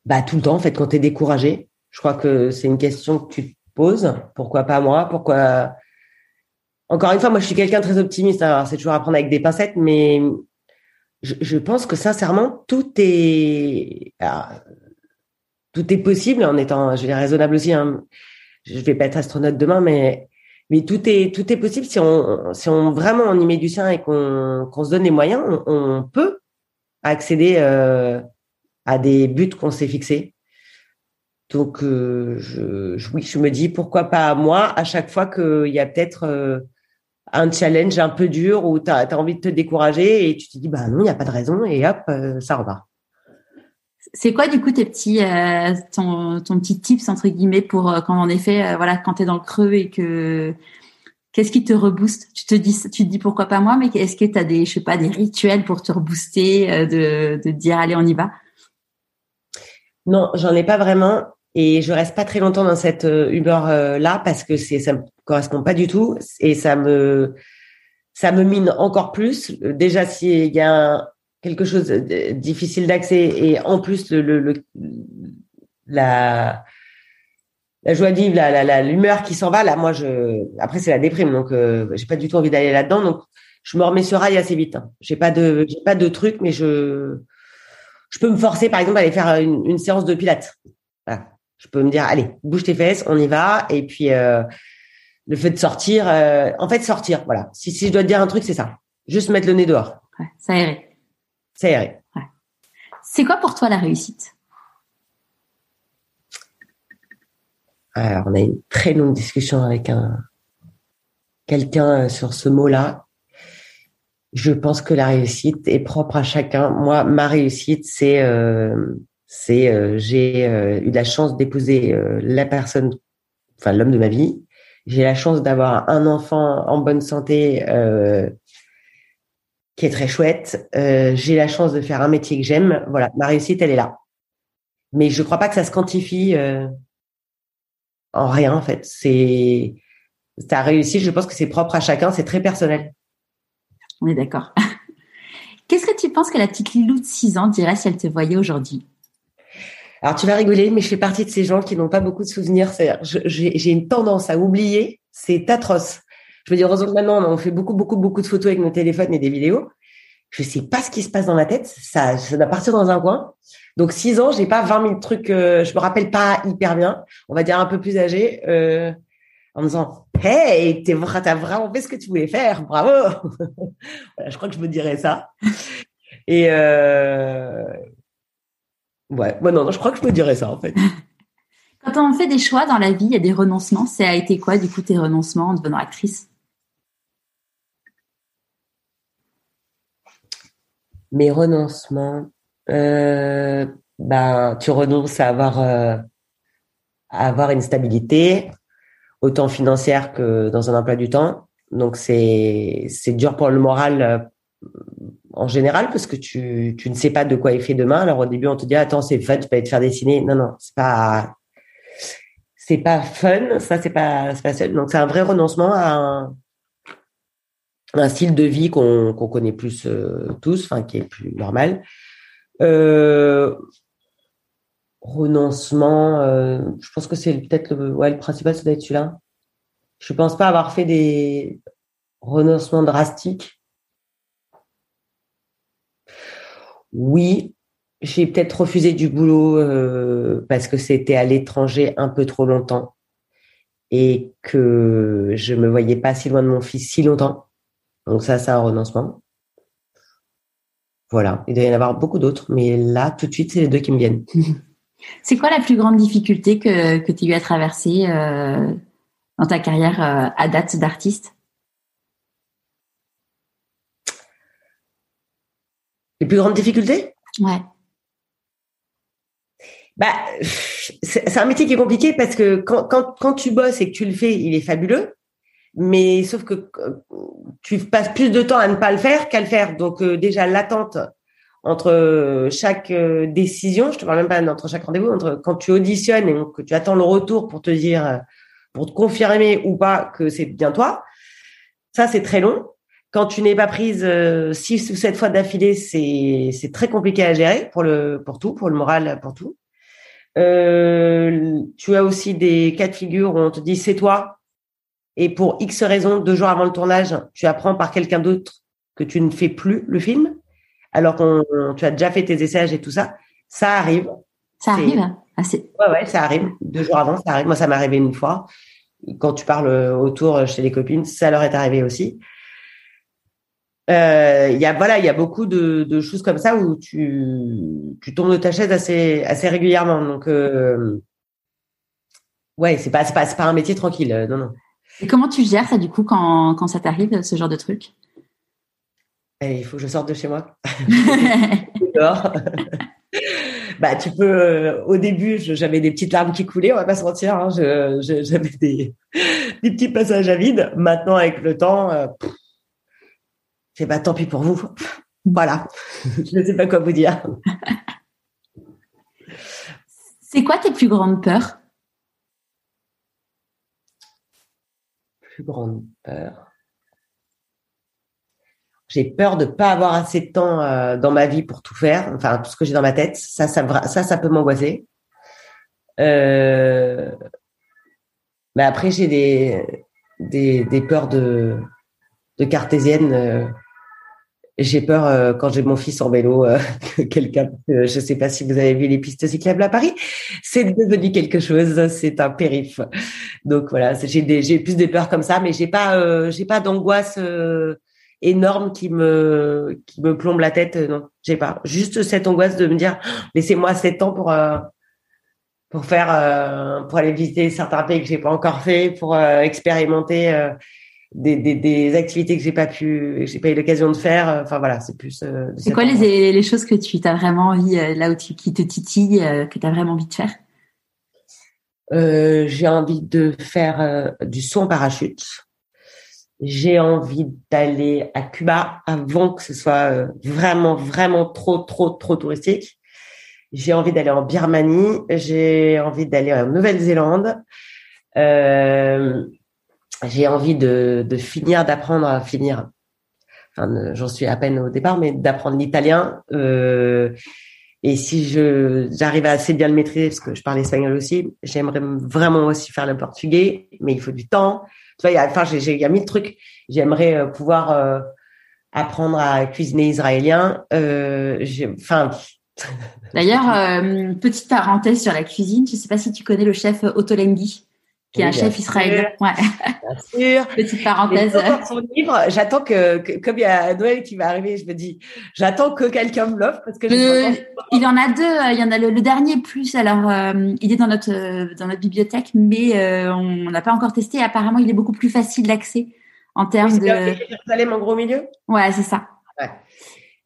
Bah tout le temps en fait quand tu es découragé. Je crois que c'est une question que tu te poses. Pourquoi pas moi? Pourquoi? Encore une fois, moi je suis quelqu'un de très optimiste. Alors c'est toujours à prendre avec des pincettes, mais je, pense que sincèrement tout est tout est possible en étant, je vais raisonnable aussi. Hein. Je vais pas être astronaute demain, mais mais tout est tout est possible si on si on vraiment on y met du sien et qu'on qu'on se donne les moyens, on, on peut accéder euh, à des buts qu'on s'est fixés. Donc euh, je, oui, je me dis pourquoi pas moi à chaque fois qu'il y a peut-être euh, un challenge un peu dur où tu as, envie de te décourager et tu te dis bah non, il n'y a pas de raison et hop, euh, ça repart. C'est quoi du coup tes petits euh, ton, ton petit tips entre guillemets pour euh, quand en effet voilà quand tu es dans le creux et que qu'est-ce qui te rebooste? Tu te dis tu te dis pourquoi pas moi mais est-ce que tu as des je sais pas des rituels pour te rebooster de de dire allez on y va? Non, j'en ai pas vraiment et je reste pas très longtemps dans cette humeur là parce que c'est ça me correspond pas du tout et ça me ça me mine encore plus. Déjà s'il y a quelque chose de difficile d'accès et en plus le, le, la la joie de vivre, la, la, l'humeur qui s'en va, là, moi, je, après, c'est la déprime, donc, euh, j'ai pas du tout envie d'aller là-dedans, donc, je me remets sur rail assez vite. Hein. J'ai pas de, j'ai pas de truc, mais je, je peux me forcer, par exemple, à aller faire une, une séance de pilates. Voilà. Je peux me dire, allez, bouge tes fesses, on y va, et puis, euh, le fait de sortir, euh, en fait, sortir, voilà. Si, si je dois te dire un truc, c'est ça. Juste mettre le nez dehors. Ouais, ça irait. C'est C'est quoi pour toi la réussite? Alors, on a une très longue discussion avec un quelqu'un euh, sur ce mot-là. Je pense que la réussite est propre à chacun. Moi, ma réussite, c'est euh, c'est euh, j'ai euh, eu la chance d'épouser euh, la personne, enfin l'homme de ma vie. J'ai la chance d'avoir un enfant en bonne santé qui est très chouette. Euh, j'ai la chance de faire un métier que j'aime. Voilà, ma réussite, elle est là. Mais je ne crois pas que ça se quantifie euh, en rien, en fait. C'est ta réussite, je pense que c'est propre à chacun, c'est très personnel. On est d'accord. Qu'est-ce que tu penses que la petite Lilou de 6 ans dirait si elle te voyait aujourd'hui? Alors, tu vas rigoler, mais je fais partie de ces gens qui n'ont pas beaucoup de souvenirs. J'ai une tendance à oublier, c'est atroce. Je veux dire, heureusement que maintenant, on fait beaucoup, beaucoup, beaucoup de photos avec nos téléphones et des vidéos. Je sais pas ce qui se passe dans la tête. Ça, ça doit partir dans un coin. Donc, six ans, j'ai pas 20 000 trucs, euh, je me rappelle pas hyper bien. On va dire un peu plus âgé, euh, en me disant, Hey, t'as vraiment fait ce que tu voulais faire, bravo. je crois que je me dirais ça. Et euh... ouais, non, non, je crois que je me dirais ça en fait. Quand on fait des choix dans la vie, il y a des renoncements. Ça a été quoi, du coup, tes renoncements en devenant actrice? Mes renoncements, euh, ben, tu renonces à avoir, euh, à avoir une stabilité, autant financière que dans un emploi du temps. Donc c'est c'est dur pour le moral euh, en général parce que tu tu ne sais pas de quoi est fait demain. Alors au début on te dit attends c'est fun, tu peux te faire dessiner. Non non c'est pas c'est pas fun. Ça c'est pas c'est pas seul. Donc c'est un vrai renoncement à un, un style de vie qu'on qu'on connaît plus euh, tous, enfin qui est plus normal. Euh, renoncement, euh, je pense que c'est peut-être le, ouais, le principal, ça doit être celui-là. Je pense pas avoir fait des renoncements drastiques. Oui, j'ai peut-être refusé du boulot euh, parce que c'était à l'étranger un peu trop longtemps et que je me voyais pas si loin de mon fils si longtemps. Donc ça, c'est un renoncement. Voilà, il doit y en avoir beaucoup d'autres, mais là, tout de suite, c'est les deux qui me viennent. C'est quoi la plus grande difficulté que, que tu as eu à traverser euh, dans ta carrière euh, à date d'artiste? Les plus grandes difficultés? Ouais. Bah, c'est un métier qui est compliqué parce que quand, quand, quand tu bosses et que tu le fais, il est fabuleux. Mais sauf que euh, tu passes plus de temps à ne pas le faire qu'à le faire. Donc déjà l'attente entre euh, chaque euh, décision, je te parle même pas entre chaque rendez-vous, entre quand tu auditionnes et que tu attends le retour pour te dire, euh, pour te confirmer ou pas que c'est bien toi, ça c'est très long. Quand tu n'es pas prise six ou sept fois d'affilée, c'est c'est très compliqué à gérer pour le pour tout, pour le moral, pour tout. Euh, tu as aussi des cas de figure où on te dit c'est toi et pour X raisons, deux jours avant le tournage, tu apprends par quelqu'un d'autre que tu ne fais plus le film alors qu'on tu as déjà fait tes essais et tout ça, ça arrive. Ça arrive assez. Ouais, ouais, ça arrive. Deux jours avant, ça arrive. Moi, ça m'est arrivé une fois. Quand tu parles autour chez les copines, ça leur est arrivé aussi. Euh, il y a voilà, il y a beaucoup de, de, choses comme ça où tu, tu tombes de ta chaise assez assez régulièrement. Donc euh, ouais, c'est pas c'est pas c'est pas un métier tranquille. Euh, non non. Et comment tu gères ça du coup quand quand ça t'arrive ce genre de truc? Il faut que je sorte de chez moi. bah, tu peux. Euh, au début, j'avais des petites larmes qui coulaient. On va pas se mentir. Hein, j'avais des, des, petits passages à vide. Maintenant, avec le temps, euh, c'est pas tant pis pour vous. Voilà. je ne sais pas quoi vous dire. c'est quoi tes plus grandes peurs? Plus grande peur j'ai peur de pas avoir assez de temps euh, dans ma vie pour tout faire, enfin tout ce que j'ai dans ma tête. Ça, ça, peut m'angoisser. Euh... Mais après, j'ai des, peurs de, de. Euh, j'ai peur quand j'ai mon fils en vélo que quelqu'un, je sais pas si vous avez vu les pistes cyclables à Paris, c'est devenu quelque chose, c'est un périph. Donc voilà, j'ai plus des peurs comme ça, mais j'ai pas, j'ai pas d'angoisse énorme qui me qui me plombe la tête. Euh, non, j'ai pas. Juste cette angoisse de me dire laissez-moi sept ans pour euh, pour faire euh, pour aller visiter certains pays que j'ai pas encore fait, pour expérimenter des, des, des, activités que j'ai pas pu j'ai pas eu l'occasion de faire. Enfin voilà, c'est plus. c'est quoi les, les choses que tu as vraiment envie là où tu qui te titille que tu as vraiment envie de faire? J'ai envie de faire du saut en parachute j'ai envie d'aller à Cuba avant que ce soit euh, vraiment, vraiment trop, trop, trop touristique. J'ai envie d'aller en Birmanie. J'ai envie d'aller en Nouvelle-Zélande. Euh, j'ai envie de, finir d'apprendre à finir. Enfin, j'en suis à peine au départ, mais d'apprendre l'italien. Euh, et si je j'arrive à assez bien le maîtriser, parce que je parle espagnol aussi, j'aimerais vraiment aussi faire le portugais, mais il faut du temps. Il y a, mille trucs. J'aimerais euh, pouvoir euh, apprendre à cuisiner israélien. Euh, enfin. D'ailleurs, petite parenthèse sur la cuisine. Je ne sais pas si tu connais le chef Ottolenghi. Qui est un chef israélien. Ouais. Bien sûr. Petite parenthèse. Son livre, j'attends que, comme il y a Noël qui va arriver, je me dis, j'attends que quelqu'un me l'offre parce que il y en a deux. Il y en a le, dernier plus. Alors, euh, il est dans notre dans notre bibliothèque, mais euh, on n'a pas encore testé. Apparemment, il est beaucoup plus facile d'accès en termes de. Jérusalem en gros milieu. Ouais, c'est ça. Ouais.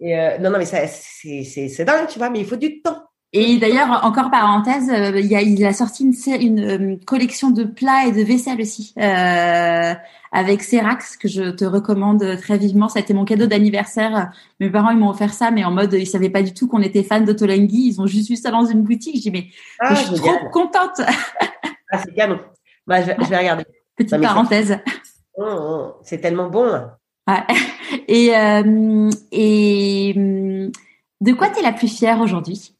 Et euh, non, non, mais c'est c'est dingue, tu vois, mais il faut du temps. Et d'ailleurs, encore parenthèse, euh, il, a, il a sorti une, une, euh, collection de plats et de vaisselle aussi euh, avec Serax que je te recommande très vivement. Ça a été mon cadeau d'anniversaire. Mes parents ils m'ont offert ça, mais en mode ils savaient pas du tout qu'on était fans de Tolengi. Ils ont juste vu ça dans une boutique. Je dis mais, ah, je suis trop contente. ah c'est canon. Bah, je, je, vais regarder. Petite parenthèse. Oh, oh, c'est tellement bon. Ouais. Et euh, et de quoi tu es la plus fière aujourd'hui?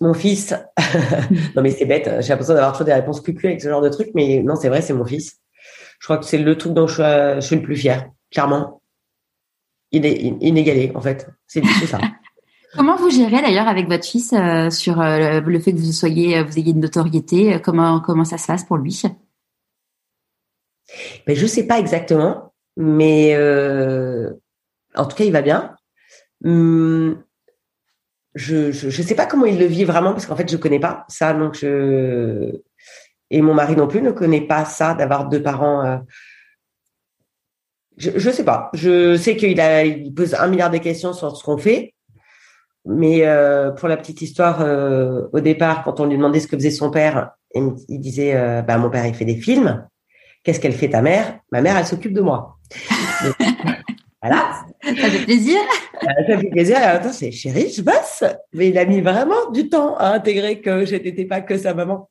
Mon fils. non, mais c'est bête. J'ai l'impression d'avoir toujours des réponses plus avec ce genre de truc, mais non, c'est vrai, c'est mon fils. Je crois que c'est le truc dont je suis, le plus fier, clairement. Il est inégalé, en fait. C'est ça. Comment vous gérez d'ailleurs avec votre fils euh, sur euh, le fait que vous soyez, vous ayez une notoriété Comment comment ça se passe pour lui? Ben, je sais pas exactement, mais euh, en tout cas il va bien. Hum, je, je, sais pas comment il le vit vraiment parce qu'en fait je connais pas ça donc je et mon mari non plus ne connaît pas ça d'avoir deux parents euh, je, je sais pas. Je sais qu'il pose un milliard de questions sur ce qu'on fait mais euh, pour la petite histoire euh, au départ quand on lui demandait ce que faisait son père il, disait bah mon père il fait des films. Qu'est-ce qu'elle fait ta mère? Ma mère elle s'occupe de moi. Ça fait plaisir. Ça fait plaisir. Et c'est chérie, je bosse. Mais il a mis vraiment du temps à intégrer que je n'étais pas que sa maman.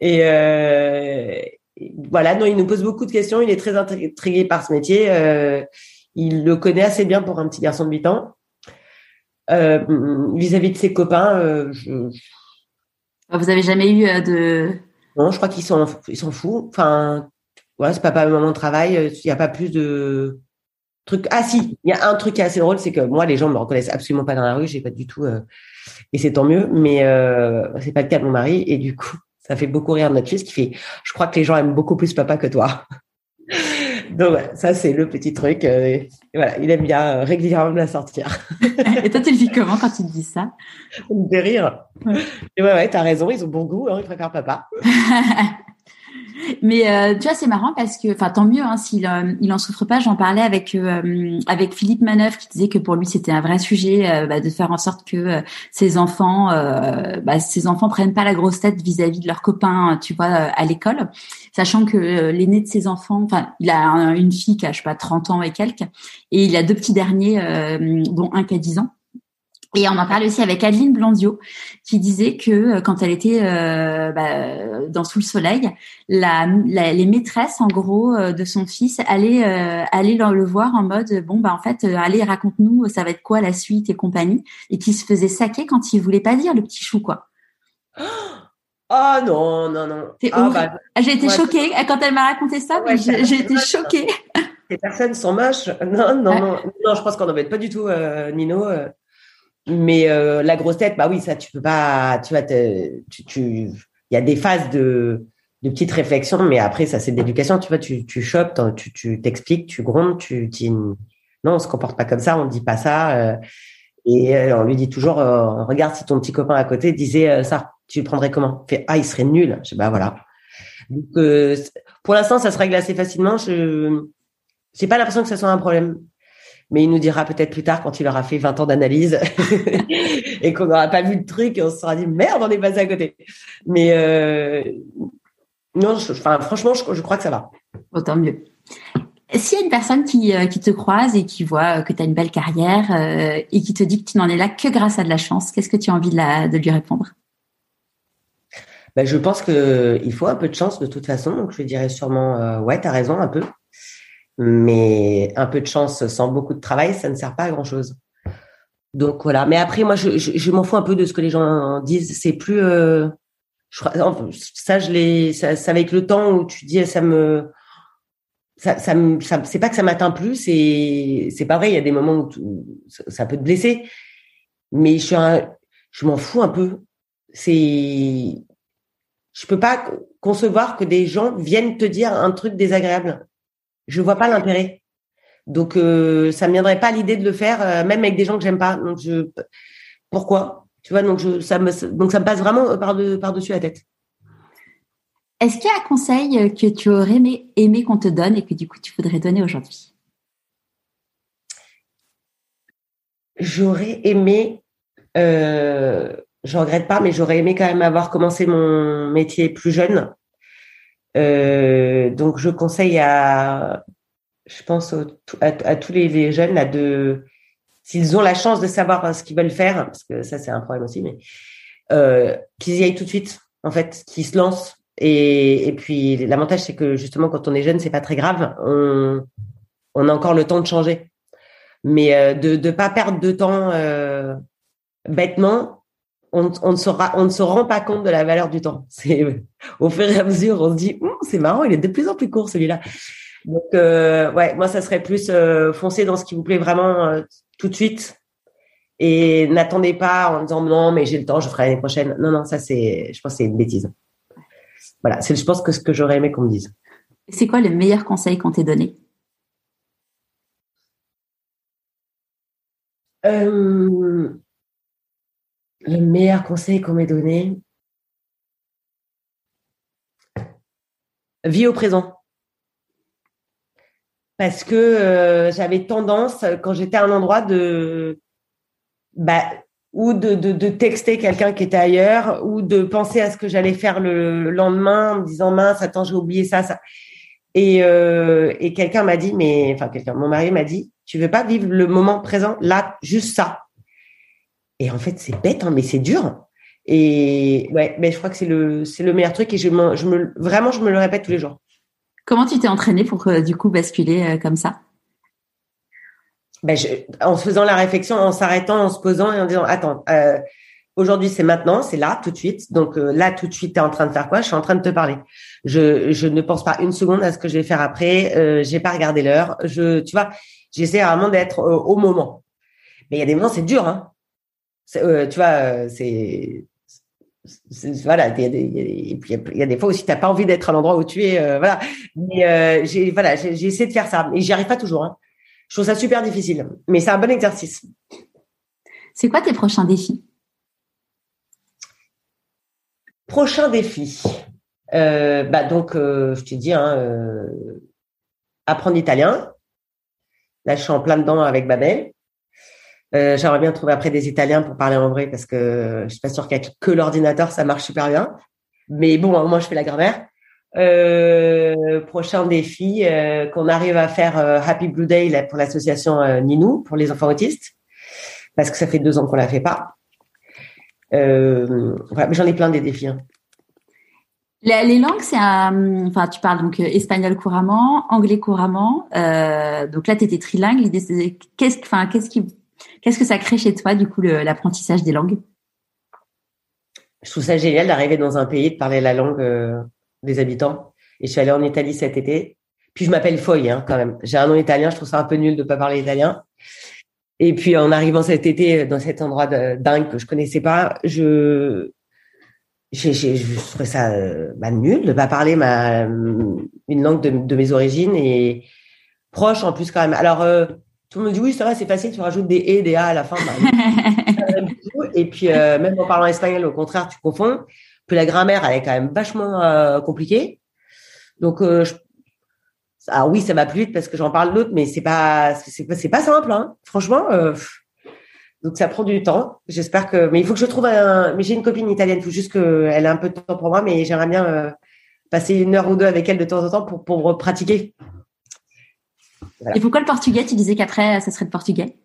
Et euh, voilà, non, il nous pose beaucoup de questions. Il est très intrigué par ce métier. Euh, il le connaît assez bien pour un petit garçon de 8 ans. Euh, vis-à-vis de ses copains, je... vous avez jamais eu de non, je crois qu'ils sont ils s'en foutent. Enfin, voilà, c'est papa et maman de travail. Il n'y a pas plus de truc. Ah si, il y a un truc qui est assez drôle, c'est que moi, les gens me reconnaissent absolument pas dans la rue. J'ai pas du tout, euh, et c'est tant mieux. Mais euh, c'est pas le cas de mon mari, et du coup, ça fait beaucoup rire notre fils qui fait. Je crois que les gens aiment beaucoup plus papa que toi. Donc ça c'est le petit truc. Euh, et voilà, il aime bien euh, régulièrement me la sortir. et toi, tu le vis comment quand tu te dis ça? De rire. Ouais. Et ouais, ouais, t'as raison. Ils ont bon goût. Hein, ils préfèrent papa. Mais euh, tu vois, c'est marrant parce que, enfin, tant mieux hein, s'il euh, il en souffre pas. J'en parlais avec euh, avec Philippe Manœuvre qui disait que pour lui c'était un vrai sujet bah, de faire en sorte que ses enfants, bah, ses enfants prennent pas la grosse tête vis-à-vis de leurs copains, tu vois, à l'école, sachant que l'aîné de ses enfants, enfin, il a une fille qui a je sais pas 30 ans et quelques, et il a deux petits derniers, dont un qui a 10 ans. Et on en parlait aussi avec Adeline Blandio, qui disait que euh, quand elle était euh, bah, dans Sous le Soleil, la, les maîtresses, en gros, euh, de son fils allaient, euh, allaient le voir en mode bon bah en fait, allez raconte-nous, ça va être quoi la suite et compagnie, et qui se faisait saquer quand il voulait pas dire le petit chou quoi. Oh non non non. Ah, bah, j'ai été choquée quand elle m'a raconté ça. j'ai été choquée. Ces personnes sont moches. Non non non non. Je pense qu'on n'embête pas du tout Nino. Mais euh, la grosse tête, bah oui, ça, tu peux pas, tu vois, tu, tu, il y a des phases de, de petites réflexions, mais après, ça, c'est d'éducation, tu vois, tu, tu chopes, tu, tu t'expliques, tu grondes, tu dis, non, on se comporte pas comme ça, on dit pas ça. Euh, et euh, on lui dit toujours, regarde si ton petit copain à côté disait ça, tu le prendrais comment? Fait, ah, il serait nul. Je bah voilà. Donc, pour l'instant, ça se règle assez facilement. Je, j'ai pas l'impression que ça soit un problème mais il nous dira peut-être plus tard quand il aura fait 20 ans d'analyse et qu'on n'aura pas vu le truc et on se sera dit merde, on est passé à côté. Mais euh, non, enfin, franchement, je, crois que ça va. Autant mieux. S'il y a une personne qui, euh, qui te croise et qui voit que tu as une belle carrière euh, et qui te dit que tu n'en es là que grâce à de la chance, qu'est-ce que tu as envie de, la, de lui répondre? Ben, Je pense qu'il faut un peu de chance de toute façon. Donc, je dirais sûrement, ouais, tu as raison, un peu. Mais un peu de chance sans beaucoup de travail, ça ne sert pas à grand chose. Donc voilà. Mais après, moi, je, je, m'en fous un peu de ce que les gens disent. C'est plus, euh, je, ça, je l'ai, ça, avec le temps où tu dis, ça me, ça, ça, ça c'est pas que ça m'atteint plus. C'est, c'est pas vrai. Il y a des moments où, ça peut te blesser. Mais je suis un, je m'en fous un peu. C'est, je peux pas concevoir que des gens viennent te dire un truc désagréable. Je vois pas l'intérêt. Donc euh, ça me viendrait pas l'idée de le faire, euh, même avec des gens que j'aime pas. Donc je pourquoi? Tu vois, donc je, ça me donc ça me passe vraiment par de, par dessus la tête. Est-ce qu'il y a un conseil que tu aurais aimé, aimé qu'on te donne et que du coup tu voudrais donner aujourd'hui? J'aurais aimé, euh, je regrette pas, mais j'aurais aimé quand même avoir commencé mon métier plus jeune. Euh, donc je conseille à, je pense à, tous les, jeunes là de, s'ils ont la chance de savoir ce qu'ils veulent faire, parce que ça c'est un problème aussi, mais euh, qu'ils y aillent tout de suite, en fait, qu'ils se lancent. Et, et puis l'avantage c'est que justement quand on est jeune, c'est pas très grave, on, on a encore le temps de changer mais euh, de ne pas perdre de temps euh, bêtement, on, on, ne sera, on ne se rend pas compte de la valeur du temps. C'est au fur et à mesure, on se dit, hum, c'est marrant, il est de plus en plus court celui-là. Donc euh, ouais, moi ça serait plus euh, foncer dans ce qui vous plaît vraiment euh, tout de suite et n'attendez pas en disant non mais j'ai le temps, je ferai l'année prochaine. Non non, ça c'est, je pense c'est une bêtise. Voilà, c'est je pense que ce que j'aurais aimé qu'on me dise. C'est quoi le meilleur conseil qu'on t'ait donné Euh, le meilleur conseil qu'on m'ait donné, vie au présent. Parce que euh, j'avais tendance, quand j'étais à un endroit, de bah, ou de, de, texter quelqu'un qui était ailleurs, ou de penser à ce que j'allais faire le lendemain en me disant mince, attends, j'ai oublié ça, ça. Et, euh, et quelqu'un m'a dit, mais enfin quelqu'un, mon mari m'a dit, tu veux pas vivre le moment présent, là, juste ça? Et en fait, c'est bête, hein, mais c'est dur. Et ouais, mais je crois que c'est le c'est le meilleur truc et je me, je me vraiment je me le répète tous les jours. Comment tu t'es entraîné pour euh, du coup basculer euh, comme ça? Ben je, en se faisant la réflexion, en s'arrêtant, en se posant et en disant attends, euh, Aujourd'hui, c'est maintenant, c'est là, tout de suite. Donc euh, là, tout de suite, tu es en train de faire quoi? Je suis en train de te parler. Je, je ne pense pas une seconde à ce que je vais faire après. Euh, j'ai pas regardé l'heure. Je, tu vois, j'essaie vraiment d'être euh, au moment. Mais il y a des moments, c'est dur. Hein. Euh, tu vois, c'est voilà et puis il y a des fois aussi t'as pas envie d'être à l'endroit où tu es voilà mais j'ai voilà j'ai essayé de faire ça et j'y arrive pas toujours hein. je trouve ça super difficile mais c'est un bon exercice c'est quoi tes prochains défis? Prochain défi. Euh, bah donc, euh, je t'ai dit, hein, euh, apprendre l'italien. Là, je suis en plein dedans avec Babel. J'aimerais bien trouver après des Italiens pour parler en vrai parce que je suis pas sûre qu'avec que l'ordinateur ça marche super bien. Mais bon, moi je fais la grammaire. prochain défi, qu'on arrive à faire Happy Blue Day pour l'association Ninou pour les enfants autistes parce que ça fait deux ans qu'on la fait pas. Euh, j'en ai plein des défis. Hein. Les, langues, c'est un, enfin, tu parles donc euh, espagnol couramment, anglais couramment. Euh, donc là, tu étais trilingue. Qu'est-ce, qu'est-ce qui, qu'est-ce que ça crée chez toi, du coup, l'apprentissage des langues? Je trouve ça génial d'arriver dans un pays de parler la langue des habitants. Et je suis allée en Italie cet été. Puis je m'appelle Foy, hein, quand même. J'ai un nom italien. Je trouve ça un peu nul de pas parler italien. Et puis en arrivant cet été dans cet endroit de, dingue que je connaissais pas, je j'ai, je trouvais ça euh, bah, nul de pas parler ma une langue de, de, mes origines et proche en plus quand même. Alors euh, tout le monde dit oui ça va c'est facile tu rajoutes des et des a à la fin. Bah, et puis euh, même en parlant espagnol au contraire tu confonds. Puis la grammaire elle est quand même vachement compliquée. Donc je, alors oui, ça va plus vite parce que j'en parle d'autres, mais c'est pas, c'est pas, simple, hein. Franchement. Euh, donc ça prend du temps. J'espère que, mais il faut que je trouve un. Mais j'ai une copine italienne, il faut juste qu'elle ait un peu de temps pour moi, mais j'aimerais bien euh, passer une heure ou deux avec elle de temps en temps pour pour pratiquer. Et pourquoi le portugais Tu disais qu'après, ça serait le portugais?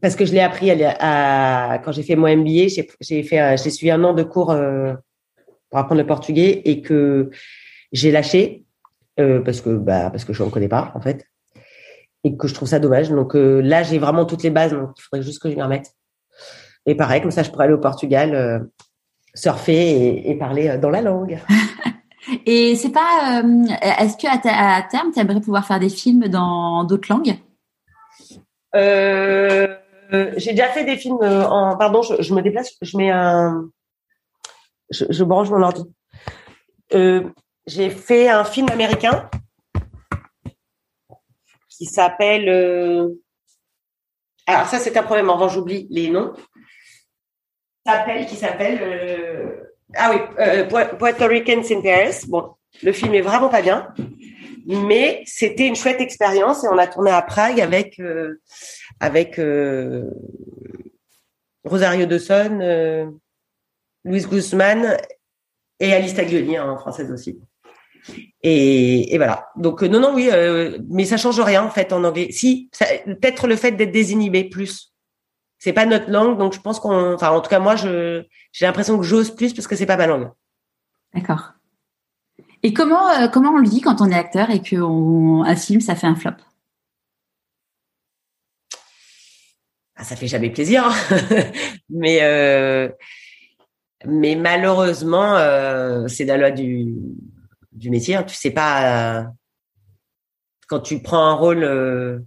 Parce que je l'ai appris à, quand j'ai fait mon MBA, j'ai fait, j'ai suivi un an de cours euh, pour apprendre le portugais et que j'ai lâché euh, parce que bah parce que je ne connais pas en fait et que je trouve ça dommage. Donc euh, là, j'ai vraiment toutes les bases, donc il faudrait juste que je m'y remette. Et pareil, comme ça, je pourrais aller au Portugal, euh, surfer et, parler dans la langue. et c'est pas. Est-ce que à, terme, tu aimerais pouvoir faire des films dans d'autres langues? J'ai déjà fait des films en. Pardon, je, me déplace. Je mets un. Je, branche mon ordi. j'ai fait un film américain qui s'appelle. Euh, alors ça, c'est un problème. En revanche, j'oublie les noms. S'appelle, qui s'appelle. Euh, ah oui, Puerto Ricans in Paris. Bon, le film est vraiment pas bien, mais c'était une chouette expérience et on a tourné à Prague avec avec Rosario Dawson, Louise Guzman et Alice Taglioni hein, en française aussi. Et, voilà. Donc euh, non, non, oui, euh, mais ça change rien en fait en anglais. Si, peut-être le fait d'être désinhibé plus. C'est pas notre langue, donc je pense qu'on, enfin en tout cas moi, je j'ai l'impression que j'ose plus parce que c'est pas ma langue. D'accord. Et comment euh, comment on le dit quand on est acteur et qu'un film ça fait un flop? Ah, Ça fait jamais plaisir, hein. mais mais malheureusement, euh, c'est la loi du, du métier. Hein. Tu sais pas euh, quand tu prends un rôle, euh,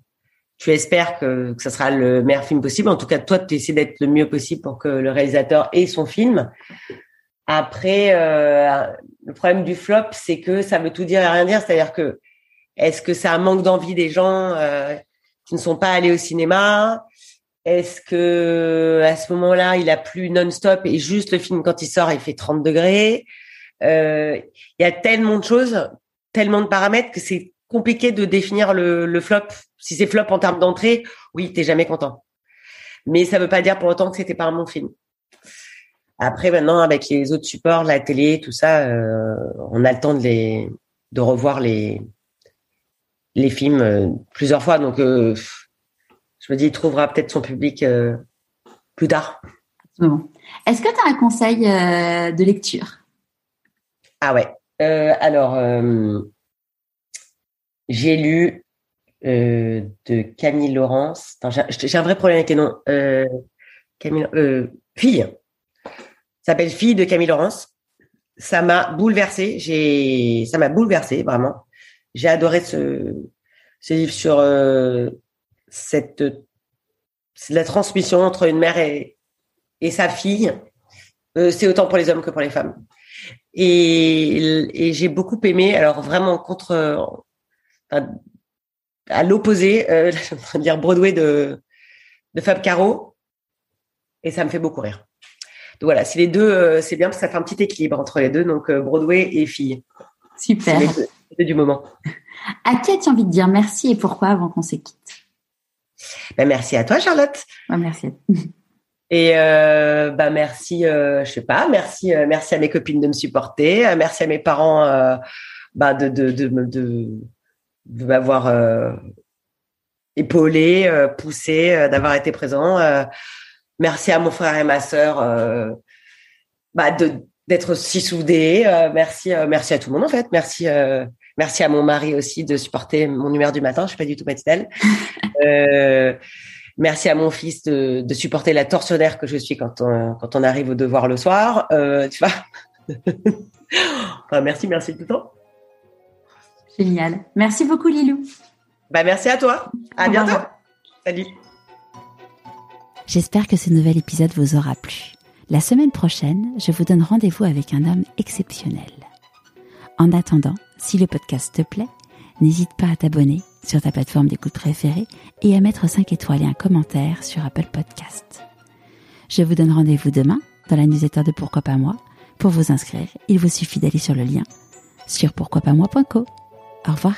tu espères que, que ça sera le meilleur film possible. En tout cas, toi, tu essaies d'être le mieux possible pour que le réalisateur ait son film. Après, le problème du flop, c'est que ça veut tout dire et rien dire. C'est-à-dire que est-ce que c'est un manque d'envie des gens qui ne sont pas allés au cinéma? Est-ce que à ce moment-là, il a plus non-stop et juste le film quand il sort, il fait 30 degrés? Euh, Il y a tellement de choses, tellement de paramètres que c'est compliqué de définir le, flop. Si c'est flop en termes d'entrée, oui, t'es jamais content. Mais ça veut pas dire pour autant que c'était pas un bon film. Après, maintenant, avec les autres supports, la télé, tout ça, euh, on a le temps de les de revoir les les films euh, plusieurs fois. Donc je me dis, il trouvera peut-être son public euh, plus tard. Est-ce que tu as un conseil euh, de lecture? Ah ouais. Euh, alors, j'ai lu de Camille Laurence. J'ai un vrai problème avec les noms. Camille, Fille. Ça s'appelle Fille de Camille Laurence. Ça m'a bouleversée. J'ai, ça m'a bouleversée vraiment. J'ai adoré ce, ce livre sur cette la transmission entre une mère et, et sa fille. Euh, c'est autant pour les hommes que pour les femmes. Et, et j'ai beaucoup aimé, alors vraiment contre, à l'opposé, euh, dire Broadway de, de Fab Caro, et ça me fait beaucoup rire. Donc voilà, c'est les deux, euh, c'est bien parce que ça fait un petit équilibre entre les deux, donc euh, Broadway et fille. Super. C'est les deux du moment. À qui as-tu envie de dire merci et pourquoi avant qu'on se quitte ben, merci à toi, Charlotte. merci. Et euh, bah merci, euh, je sais pas, merci, euh, merci à mes copines de me supporter, merci à mes parents bah de de de de, de m'avoir épaulé, poussé, d'avoir été présent. merci à mon frère et ma sœur bah de d'être si soudés. merci, merci à tout le monde en fait. Merci Merci à mon mari aussi de supporter mon humeur du matin. Je suis pas du tout matinale. euh, merci à mon fils de, de, supporter la torsionnaire que je suis quand on, quand on arrive au devoir le soir. Euh, tu vois. enfin, merci, merci tout le temps. Génial. Merci beaucoup, Lilou. Bah, merci à toi. À bientôt. Salut. J'espère que ce nouvel épisode vous aura plu. La semaine prochaine, je vous donne rendez-vous avec un homme exceptionnel. En attendant, si le podcast te plaît, n'hésite pas à t'abonner sur ta plateforme d'écoute préférée et à mettre 5 étoiles et un commentaire sur Apple Podcast. Je vous donne rendez-vous demain dans la newsletter de Pourquoi pas moi. Pour vous inscrire, il vous suffit d'aller sur le lien sur pourquoipasmoi.co. Au revoir.